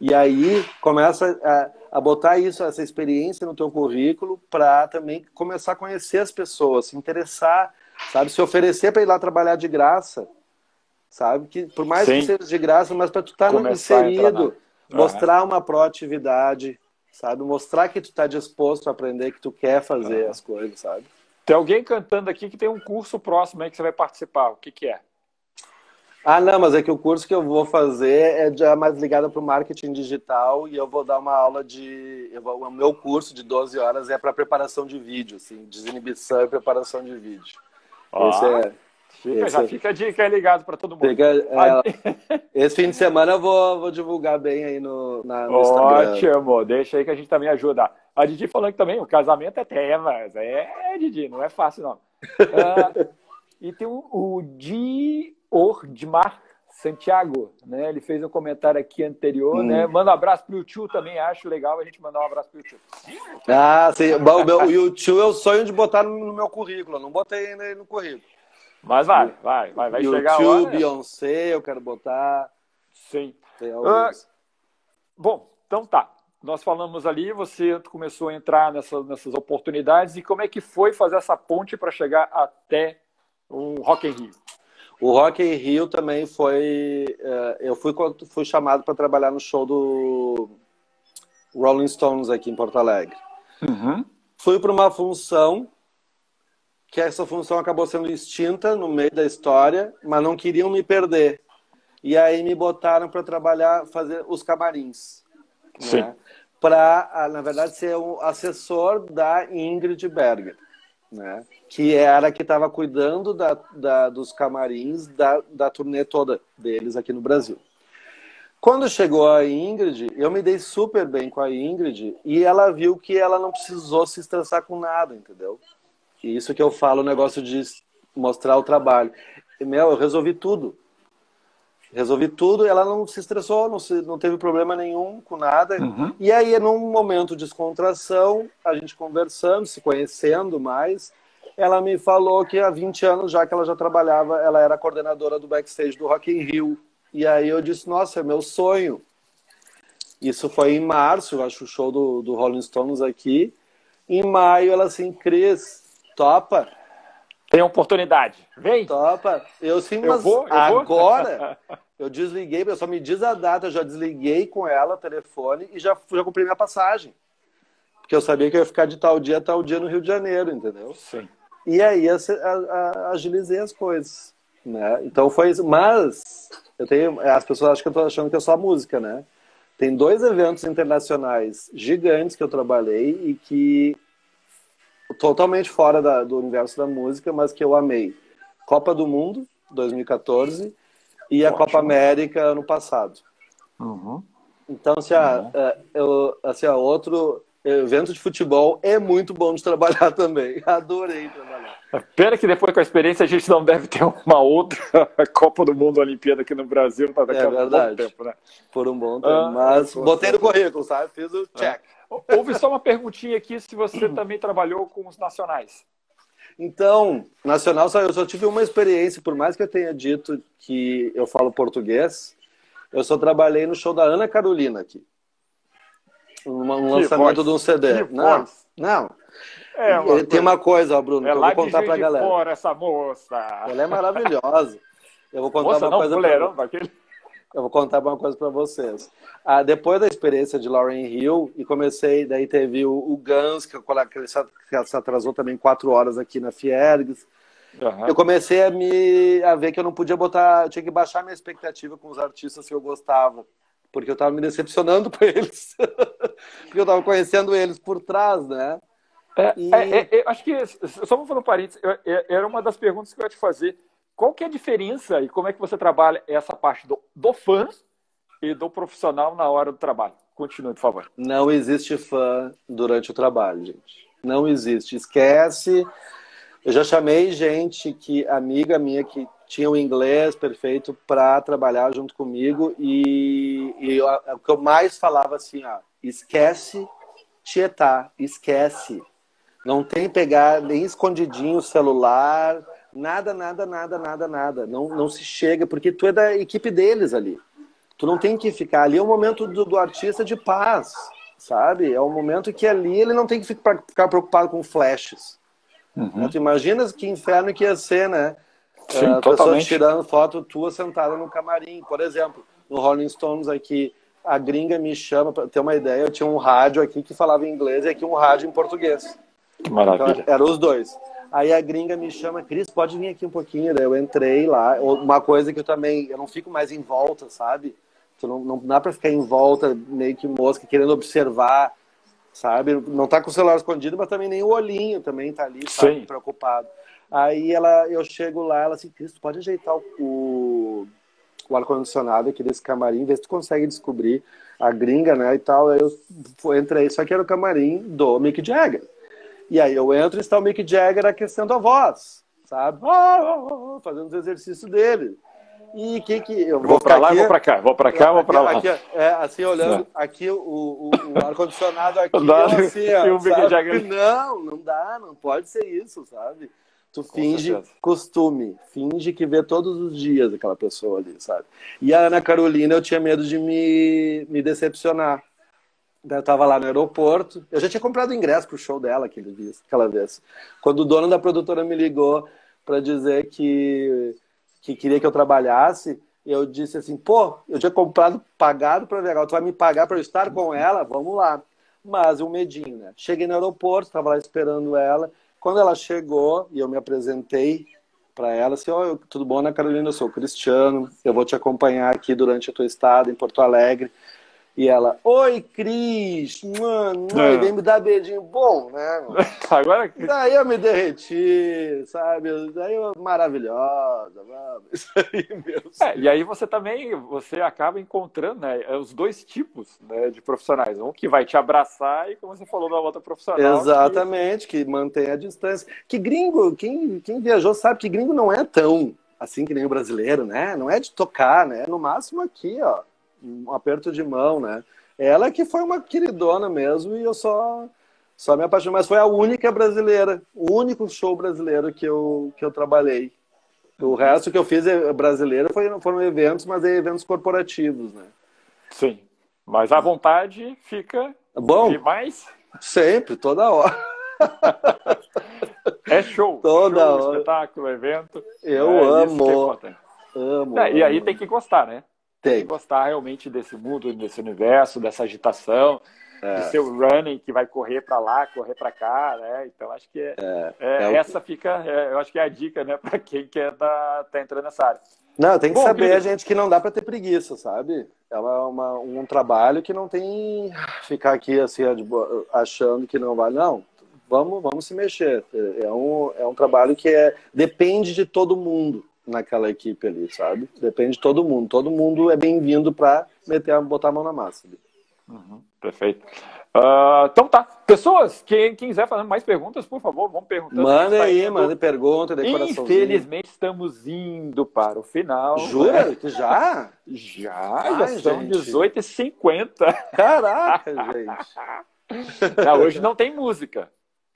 E aí começa a, a botar isso, essa experiência no teu currículo para também começar a conhecer as pessoas, se interessar, sabe, se oferecer para ir lá trabalhar de graça sabe? Que por mais Sim. que seja de graça, mas para tu estar tá inserido, na... mostrar uma proatividade, sabe? Mostrar que tu está disposto a aprender, que tu quer fazer uhum. as coisas, sabe? Tem alguém cantando aqui que tem um curso próximo aí que você vai participar. O que, que é? Ah, não, mas é que o curso que eu vou fazer é já mais ligado para o marketing digital e eu vou dar uma aula de. Vou, o meu curso de 12 horas é para preparação de vídeo, assim, desinibição e preparação de vídeo. Ah. Esse é Fica, esse... Já fica a dica aí ligado para todo mundo. Fica, é, esse fim de semana eu vou, vou divulgar bem aí no, na, no Ótimo, deixa aí que a gente também ajuda. A Didi falando que também o casamento é tema, é, é Didi, não é fácil não. uh, e tem o, o Diordmar Santiago, né? Ele fez um comentário aqui anterior, hum. né? Manda um abraço pro YouTube também, acho legal a gente mandar um abraço pro YouTube. Ah, sim. O meu YouTube é o sonho de botar no meu currículo, não botei ainda no currículo. Mas vai, vai, vai, vai YouTube, chegar a hora. Beyoncé, eu quero botar. Sim. Uh, bom, então tá. Nós falamos ali, você começou a entrar nessas, nessas oportunidades e como é que foi fazer essa ponte para chegar até o Rock in Rio? O Rock in Rio também foi. Uh, eu fui, fui chamado para trabalhar no show do Rolling Stones aqui em Porto Alegre. Uhum. Fui para uma função que essa função acabou sendo extinta no meio da história, mas não queriam me perder. E aí me botaram para trabalhar, fazer os camarins. Sim. Né? Para, ah, na verdade, ser o assessor da Ingrid Berger, né? que era que estava cuidando da, da, dos camarins da, da turnê toda deles aqui no Brasil. Quando chegou a Ingrid, eu me dei super bem com a Ingrid e ela viu que ela não precisou se estressar com nada, entendeu? E isso que eu falo, o negócio de mostrar o trabalho. E, meu, eu resolvi tudo. Resolvi tudo, ela não se estressou, não, se, não teve problema nenhum com nada. Uhum. E aí, num momento de descontração, a gente conversando, se conhecendo mais, ela me falou que há 20 anos já que ela já trabalhava, ela era coordenadora do backstage do Rock in Rio. E aí eu disse, nossa, é meu sonho. Isso foi em março, acho o show do, do Rolling Stones aqui. Em maio, ela assim, Cris, Topa. Tem oportunidade. Vem. Topa. Eu sim, mas eu vou, eu agora vou. eu desliguei, eu só me diz a data, eu já desliguei com ela o telefone e já, já comprei minha passagem. Porque eu sabia que eu ia ficar de tal dia a tal dia no Rio de Janeiro, entendeu? Sim. E aí a, a, a, agilizei as coisas. Né? Então foi isso. Mas eu tenho. As pessoas acham que eu estou achando que é só música, né? Tem dois eventos internacionais gigantes que eu trabalhei e que totalmente fora da, do universo da música, mas que eu amei. Copa do Mundo, 2014, e a Copa América ano passado. Uhum. Então, assim, uhum. eu, assim, outro evento de futebol é muito bom de trabalhar também. Adorei trabalhar. Pena que depois com a experiência a gente não deve ter uma outra Copa do Mundo Olimpíada aqui no Brasil para daqui é a verdade. um bom tempo, né? Por um bom tempo. Ah, mas botei no currículo, sabe? Fiz o check. Houve só uma perguntinha aqui se você também trabalhou com os nacionais. Então, nacional, eu só tive uma experiência, por mais que eu tenha dito que eu falo português, Eu só trabalhei no show da Ana Carolina aqui. Um, um lançamento de um CD. Não, voz. não. É uma Tem uma coisa, ó, Bruno, é que eu vou contar pra galera. Fora, essa moça. Ela é maravilhosa. Eu vou contar moça, uma não, coisa. Mulherão, pra... daquele... Eu vou contar uma coisa para vocês. Ah, depois da experiência de Lauren Hill, e comecei, daí teve o, o Guns, que, que se atrasou também quatro horas aqui na Fiergs. Uhum. Eu comecei a me a ver que eu não podia botar, eu tinha que baixar minha expectativa com os artistas que eu gostava, porque eu estava me decepcionando com eles, porque eu estava conhecendo eles por trás, né? É, e... é, é, acho que só vou falar um parênteses, era uma das perguntas que eu ia te fazer. Qual que é a diferença e como é que você trabalha essa parte do, do fã e do profissional na hora do trabalho? Continue, por favor. Não existe fã durante o trabalho, gente. Não existe. Esquece. Eu já chamei gente que, amiga minha, que tinha o inglês perfeito para trabalhar junto comigo e, e o que eu mais falava assim, ó, esquece tietar, esquece. Não tem pegar nem escondidinho o celular, Nada, nada, nada, nada, nada. Não, não se chega, porque tu é da equipe deles ali. Tu não tem que ficar. Ali é o momento do, do artista de paz, sabe? É o momento que ali ele não tem que ficar, ficar preocupado com flashes. Uhum. Tu imaginas que inferno que ia ser, né? Sim, uh, totalmente. tirando foto tua sentada no camarim. Por exemplo, no Rolling Stones aqui, a gringa me chama, para ter uma ideia, eu tinha um rádio aqui que falava inglês e aqui um rádio em português. Que maravilha. Então, eram os dois. Aí a gringa me chama, Cris, pode vir aqui um pouquinho. Daí eu entrei lá. Uma coisa que eu também, eu não fico mais em volta, sabe? Tu não, não dá pra ficar em volta, meio que mosca, querendo observar, sabe? Não tá com o celular escondido, mas também nem o olhinho também tá ali, sabe? Sim. Preocupado. Aí ela, eu chego lá, ela assim, Cris, pode ajeitar o, o, o ar-condicionado aqui desse camarim, ver se tu consegue descobrir a gringa, né, e tal. Aí eu entrei, só que era o camarim do Mick Jagger. E aí eu entro e está o Mick Jagger aquecendo a voz, sabe? Fazendo os exercícios dele. E que que eu vou, vou para lá, aqui, vou para cá, vou para cá, vou para lá. Aqui, é, assim olhando não. aqui o, o, o ar condicionado aqui, não assim, ó, sabe? não, não dá, não pode ser isso, sabe? Tu finge costume, finge que vê todos os dias aquela pessoa ali, sabe? E a Ana Carolina, eu tinha medo de me, me decepcionar. Eu estava lá no aeroporto. Eu já tinha comprado ingresso pro show dela aquele dia, aquela vez. Quando o dono da produtora me ligou para dizer que, que queria que eu trabalhasse, eu disse assim: pô, eu tinha comprado, pagado para ver, tu vai me pagar para eu estar com ela? Vamos lá. Mas um medinho, né? Cheguei no aeroporto, estava lá esperando ela. Quando ela chegou e eu me apresentei para ela, assim: oh, tudo bom, Ana Carolina? Eu sou o Cristiano, eu vou te acompanhar aqui durante a tua estada em Porto Alegre. E ela, oi, Cris, mano, é. vem me dar beijinho bom, né? Agora Daí eu me derreti, sabe? Daí eu, maravilhosa, isso aí mesmo. É, e aí você também, você acaba encontrando né, os dois tipos né, de profissionais. Um que vai te abraçar e, como você falou, da outra profissional. Exatamente, que... que mantém a distância. Que gringo, quem, quem viajou sabe que gringo não é tão assim que nem o brasileiro, né? Não é de tocar, né? No máximo aqui, ó um aperto de mão, né? Ela que foi uma queridona mesmo e eu só só me apaixonei, mas foi a única brasileira, o único show brasileiro que eu que eu trabalhei. O resto que eu fiz é brasileiro foi, foram eventos, mas é eventos corporativos, né? Sim. Mas a vontade fica Bom, demais. Sempre, toda hora. é show. Toda show, hora. espetáculo, evento. Eu é amo. É amo, é, E aí tem que gostar, né? Tem. gostar realmente desse mundo, desse universo, dessa agitação, é. de ser o running que vai correr para lá, correr para cá, né? Então acho que é, é, é, é essa fica, é, eu acho que é a dica, né, para quem quer tá, tá entrando nessa área. Não, tem que Bom, saber, querido... gente, que não dá para ter preguiça, sabe? É uma, um trabalho que não tem ficar aqui assim achando que não vai, não. Vamos, vamos se mexer. É um, é um trabalho que é, depende de todo mundo naquela equipe ali, sabe? Depende de todo mundo. Todo mundo é bem-vindo para meter, botar a mão na massa. Ali. Uhum, perfeito. Uh, então tá. Pessoas, quem, quem, quiser fazer mais perguntas, por favor, vão perguntando. Manda aí, manda pergunta, Infelizmente estamos indo para o final. Jura? Né? Já? Já, Ai, já são 18h50. Caraca, gente. Não, hoje não tem música.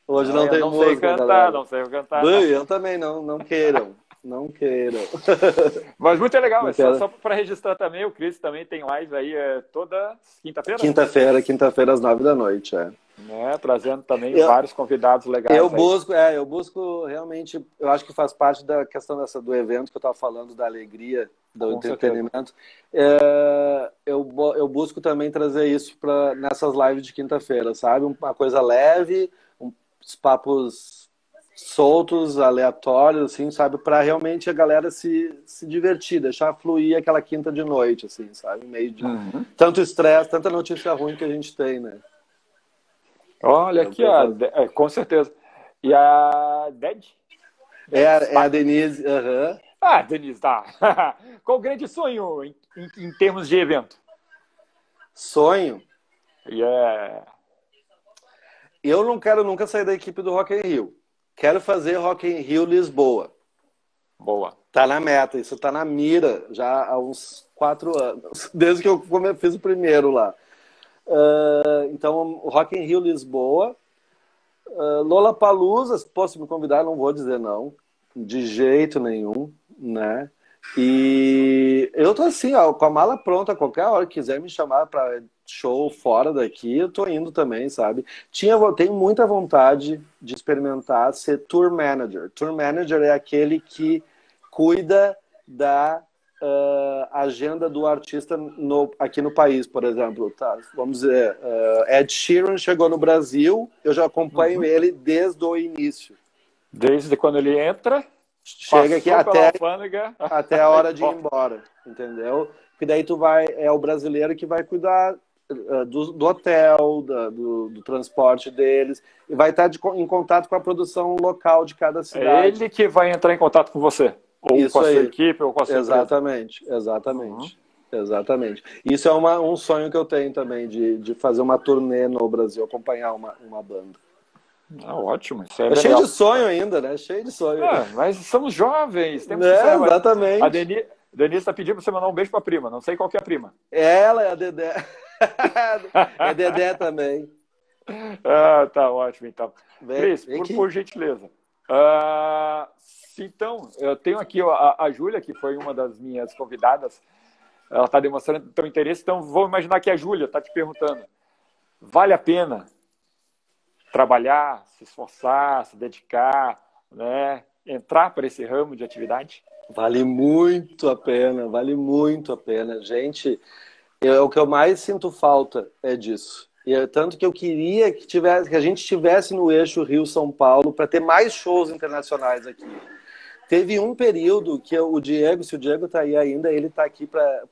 Hoje não eu tem não música. Sei cantar, não sei cantar, não sei cantar. Eu também não, não queiram. Não queiram. Mas muito legal, é só, só para registrar também, o Cris também tem live aí é, toda quinta-feira? Quinta-feira, quinta-feira às nove da noite, é. Né, trazendo também eu, vários convidados legais. Eu aí. busco, é, eu busco realmente, eu acho que faz parte da questão dessa, do evento que eu estava falando, da alegria, do Com entretenimento. É, eu, eu busco também trazer isso para nessas lives de quinta-feira, sabe? Uma coisa leve, uns papos soltos, aleatórios, assim, sabe? Para realmente a galera se, se divertir, deixar fluir aquela quinta de noite, assim, sabe? Meio de uhum. tanto estresse, tanta notícia ruim que a gente tem, né? Olha aqui, ó, é, com certeza. E a Dead? É, a, é a Denise. Uhum. Ah, Denise, tá. Qual o grande sonho em, em, em termos de evento? Sonho? Yeah. Eu não quero nunca sair da equipe do Rock in Rio. Quero fazer Rock in Rio Lisboa. Boa. Tá na meta, isso tá na mira já há uns quatro anos, desde que eu fiz o primeiro lá. Uh, então, Rock in Rio Lisboa. Uh, Lola Palusa, posso me convidar? Não vou dizer não, de jeito nenhum, né? E eu tô assim, ó, com a mala pronta, qualquer hora que quiser me chamar para show fora daqui, eu tô indo também, sabe? Tinha, tenho muita vontade de experimentar ser tour manager. Tour manager é aquele que cuida da uh, agenda do artista no, aqui no país, por exemplo. Tá? Vamos dizer, uh, Ed Sheeran chegou no Brasil, eu já acompanho uhum. ele desde o início. Desde quando ele entra, chega aqui até, até a hora de ir embora, entendeu? Porque daí tu vai, é o brasileiro que vai cuidar do, do, hotel, da, do, do, transporte deles, e vai estar de, em contato com a produção local de cada cidade. É ele que vai entrar em contato com você. Ou Isso com a sua aí. equipe, ou com a sua Exatamente, empresa. exatamente. Uhum. Exatamente. Isso é uma, um sonho que eu tenho também, de, de fazer uma turnê no Brasil, acompanhar uma, uma banda. Ah, ótimo. Isso é, é cheio de sonho ainda, né? Cheio de sonho. É, mas somos jovens. Temos é, que exatamente. A Denise, Denise está pedindo para você mandar um beijo para a prima. Não sei qual que é a prima. Ela é a Dedé. é Dedé também. Ah, tá ótimo, então. Vem, Cris, vem por, por, gentileza. Uh, então, eu tenho aqui a, a Júlia, que foi uma das minhas convidadas. Ela está demonstrando teu interesse, então vou imaginar que a Júlia está te perguntando: vale a pena trabalhar, se esforçar, se dedicar, né? entrar para esse ramo de atividade? Vale muito a pena, vale muito a pena. Gente, eu, o que eu mais sinto falta é disso. E é tanto que eu queria que, tivesse, que a gente estivesse no eixo Rio-São Paulo para ter mais shows internacionais aqui. Teve um período que o Diego, se o Diego está aí ainda, ele está aqui pra,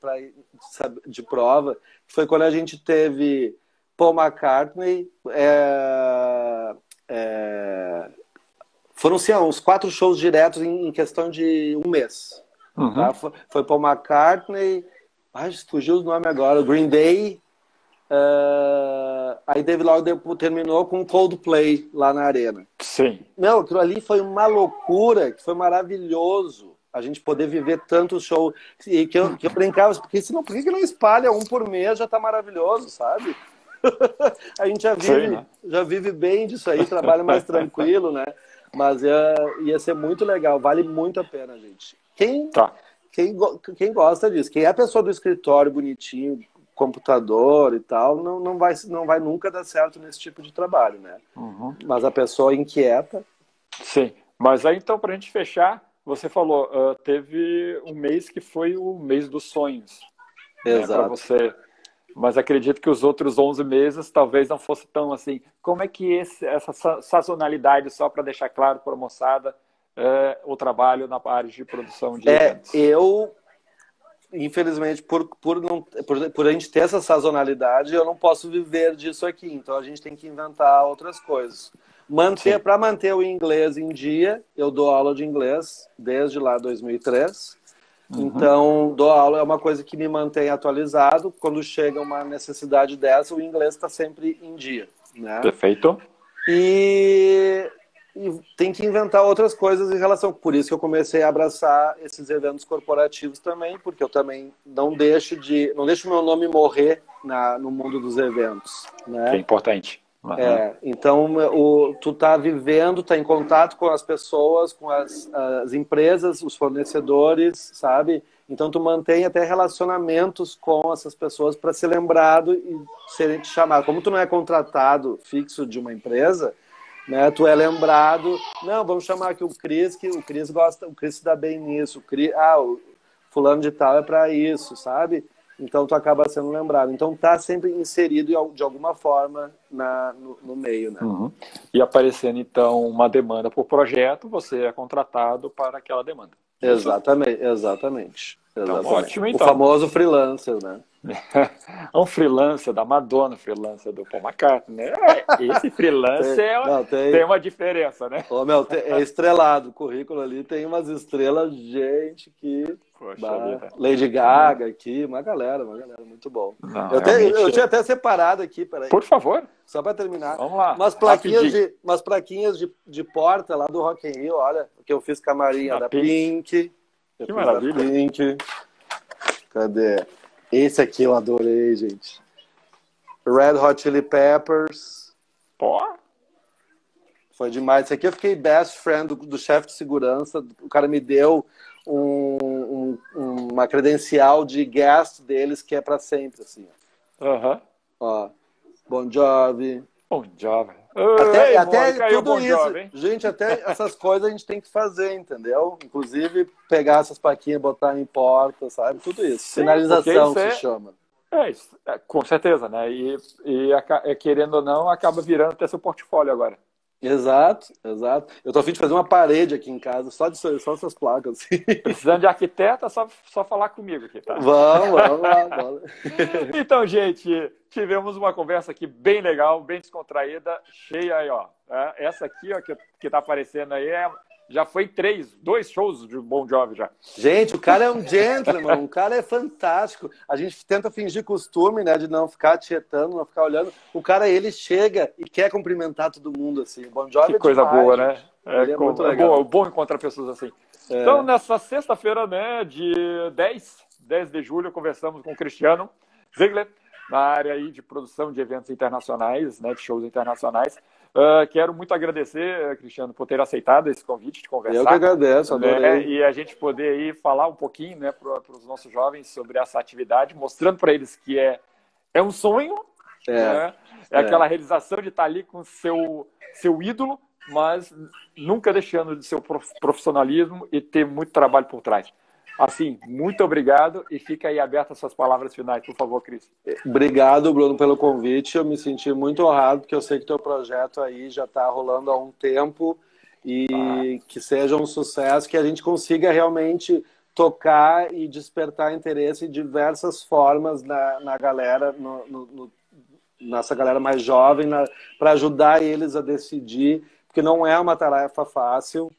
de prova, que foi quando a gente teve Paul McCartney. É, é, foram assim, uns quatro shows diretos em, em questão de um mês. Uhum. Tá? Foi, foi Paul McCartney, ai, fugiu o nome agora, Green Day, Uh, aí David logo terminou com Coldplay lá na arena. Sim. Meu, aquilo ali foi uma loucura, que foi maravilhoso a gente poder viver tanto show. E que eu, que eu brincava, porque senão, por que, que não espalha um por mês? Já tá maravilhoso, sabe? a gente já vive, Sim, né? já vive bem disso aí, trabalha mais tranquilo, né? Mas ia, ia ser muito legal, vale muito a pena, gente. Quem, tá. Quem, quem gosta disso, quem é a pessoa do escritório bonitinho, computador e tal, não, não, vai, não vai nunca dar certo nesse tipo de trabalho, né? Uhum. Mas a pessoa inquieta. Sim. Mas aí então, para a gente fechar, você falou, uh, teve um mês que foi o mês dos sonhos. Né, Exato. Né, você. Mas acredito que os outros 11 meses talvez não fosse tão assim. Como é que esse, essa sazonalidade, só para deixar claro para a moçada, é, o trabalho na área de produção de é, eventos? Eu infelizmente, por, por, não, por, por a gente ter essa sazonalidade, eu não posso viver disso aqui. Então a gente tem que inventar outras coisas. Manter para manter o inglês em dia, eu dou aula de inglês desde lá 2003. Uhum. Então, dou aula é uma coisa que me mantém atualizado. Quando chega uma necessidade dessa, o inglês está sempre em dia. Né? Perfeito. E e tem que inventar outras coisas em relação. Por isso que eu comecei a abraçar esses eventos corporativos também, porque eu também não deixo de não deixo meu nome morrer na, no mundo dos eventos, né? É importante. Uhum. É, então, o, tu tá vivendo, tá em contato com as pessoas, com as, as empresas, os fornecedores, sabe? Então, tu mantém até relacionamentos com essas pessoas para ser lembrado e serem te chamado. Como tu não é contratado fixo de uma empresa, né? Tu é lembrado, não, vamos chamar aqui o Cris, que o Cris gosta, o Cris se dá bem nisso, o Cris, ah, o fulano de tal é para isso, sabe? Então tu acaba sendo lembrado. Então tá sempre inserido de alguma forma na, no, no meio, né? Uhum. E aparecendo então uma demanda por projeto, você é contratado para aquela demanda. Exatamente, exatamente. Então, ótimo, então. O famoso freelancer, né? um freelancer da Madonna, freelancer do Paul McCartney, né? Esse freelancer tem, é não, tem, tem, uma diferença, né? Ô, meu, é estrelado. O currículo ali tem umas estrelas, gente, que. Poxa, Lady Gaga aqui, uma galera, uma galera, muito bom. Não, eu, realmente... eu, tinha até separado aqui, peraí. Por favor. Só para terminar. Vamos lá. Umas plaquinhas, de, umas plaquinhas de, de porta lá do Rock in Rio, olha, que eu fiz camarinha da, da Pink. Pink. Que maravilha. Pink. Cadê? Esse aqui eu adorei, gente. Red Hot Chili Peppers. Pô. Foi demais. Esse aqui eu fiquei best friend do, do chefe de segurança. O cara me deu um, um, uma credencial de guest deles que é para sempre, assim. Aham. Uhum. Ó, Bon Jovi. Bon Jovi. Até, Ei, até tudo isso. Job, gente, até essas coisas a gente tem que fazer, entendeu? Inclusive pegar essas plaquinhas e botar em porta, sabe? Tudo isso. Sim, Sinalização se é... chama. É isso, é, com certeza, né? E, e querendo ou não, acaba virando até seu portfólio agora. Exato, exato. Eu tô a fim de fazer uma parede aqui em casa, só de só essas placas. Assim. Precisando de arquiteta, só, só falar comigo aqui, tá? Vamos, vamos lá. Vamos. então, gente, tivemos uma conversa aqui bem legal, bem descontraída, cheia aí, ó. É, essa aqui, ó, que, que tá aparecendo aí, é já foi três, dois shows de Bon Jovi já. Gente, o cara é um gentleman, o cara é fantástico. A gente tenta fingir costume, né, de não ficar tietando, não ficar olhando. O cara, ele chega e quer cumprimentar todo mundo, assim. Bon Jovi que é coisa demais, boa, né? É, é, muito é bom, é bom encontrar pessoas assim. É. Então, nessa sexta-feira, né, de 10, 10 de julho, conversamos com o Cristiano Ziegler, na área aí de produção de eventos internacionais, né, de shows internacionais. Uh, quero muito agradecer, Cristiano, por ter aceitado esse convite de conversar. Eu que agradeço, adorei. Né? E a gente poder aí falar um pouquinho né, para os nossos jovens sobre essa atividade, mostrando para eles que é, é um sonho, é, né? é, é aquela realização de estar ali com seu, seu ídolo, mas nunca deixando de seu profissionalismo e ter muito trabalho por trás. Assim, muito obrigado e fica aí aberta as suas palavras finais, por favor, Cris. Obrigado, Bruno, pelo convite. Eu me senti muito honrado, porque eu sei que teu projeto aí já está rolando há um tempo e ah. que seja um sucesso, que a gente consiga realmente tocar e despertar interesse em diversas formas na, na galera, no, no, no, nessa galera mais jovem, para ajudar eles a decidir, porque não é uma tarefa fácil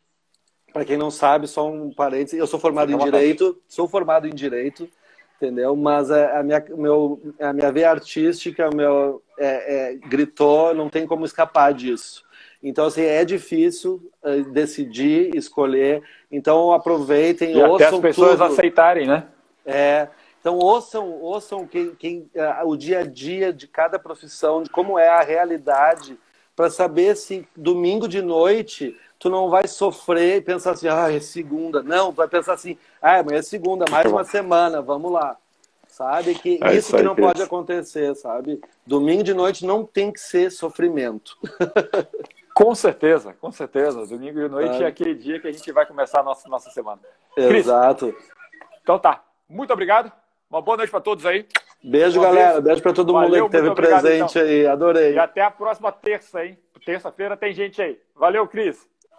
para quem não sabe, só um parênteses, eu sou formado em direito, sou formado em direito, entendeu? Mas a, a minha, meu, a minha veia artística, meu é, é, gritou, não tem como escapar disso. Então, assim, é difícil uh, decidir, escolher. Então, aproveitem, e até as pessoas tudo. aceitarem, né? É. Então, ouçam, ouçam quem, quem, uh, o dia a dia de cada profissão, de como é a realidade, para saber se domingo de noite tu não vai sofrer e pensar assim, ah, é segunda. Não, tu vai pensar assim, ah, amanhã é segunda, mais uma semana, vamos lá. Sabe? Que é isso que não pode acontecer, sabe? Domingo de noite não tem que ser sofrimento. Com certeza, com certeza. Domingo de noite é, é aquele dia que a gente vai começar a nossa, nossa semana. Exato. Cris, então tá. Muito obrigado. Uma boa noite para todos aí. Beijo, Uma galera. Vez. Beijo para todo Valeu, mundo que esteve presente então. aí. Adorei. E até a próxima terça, hein? Terça-feira tem gente aí. Valeu, Cris.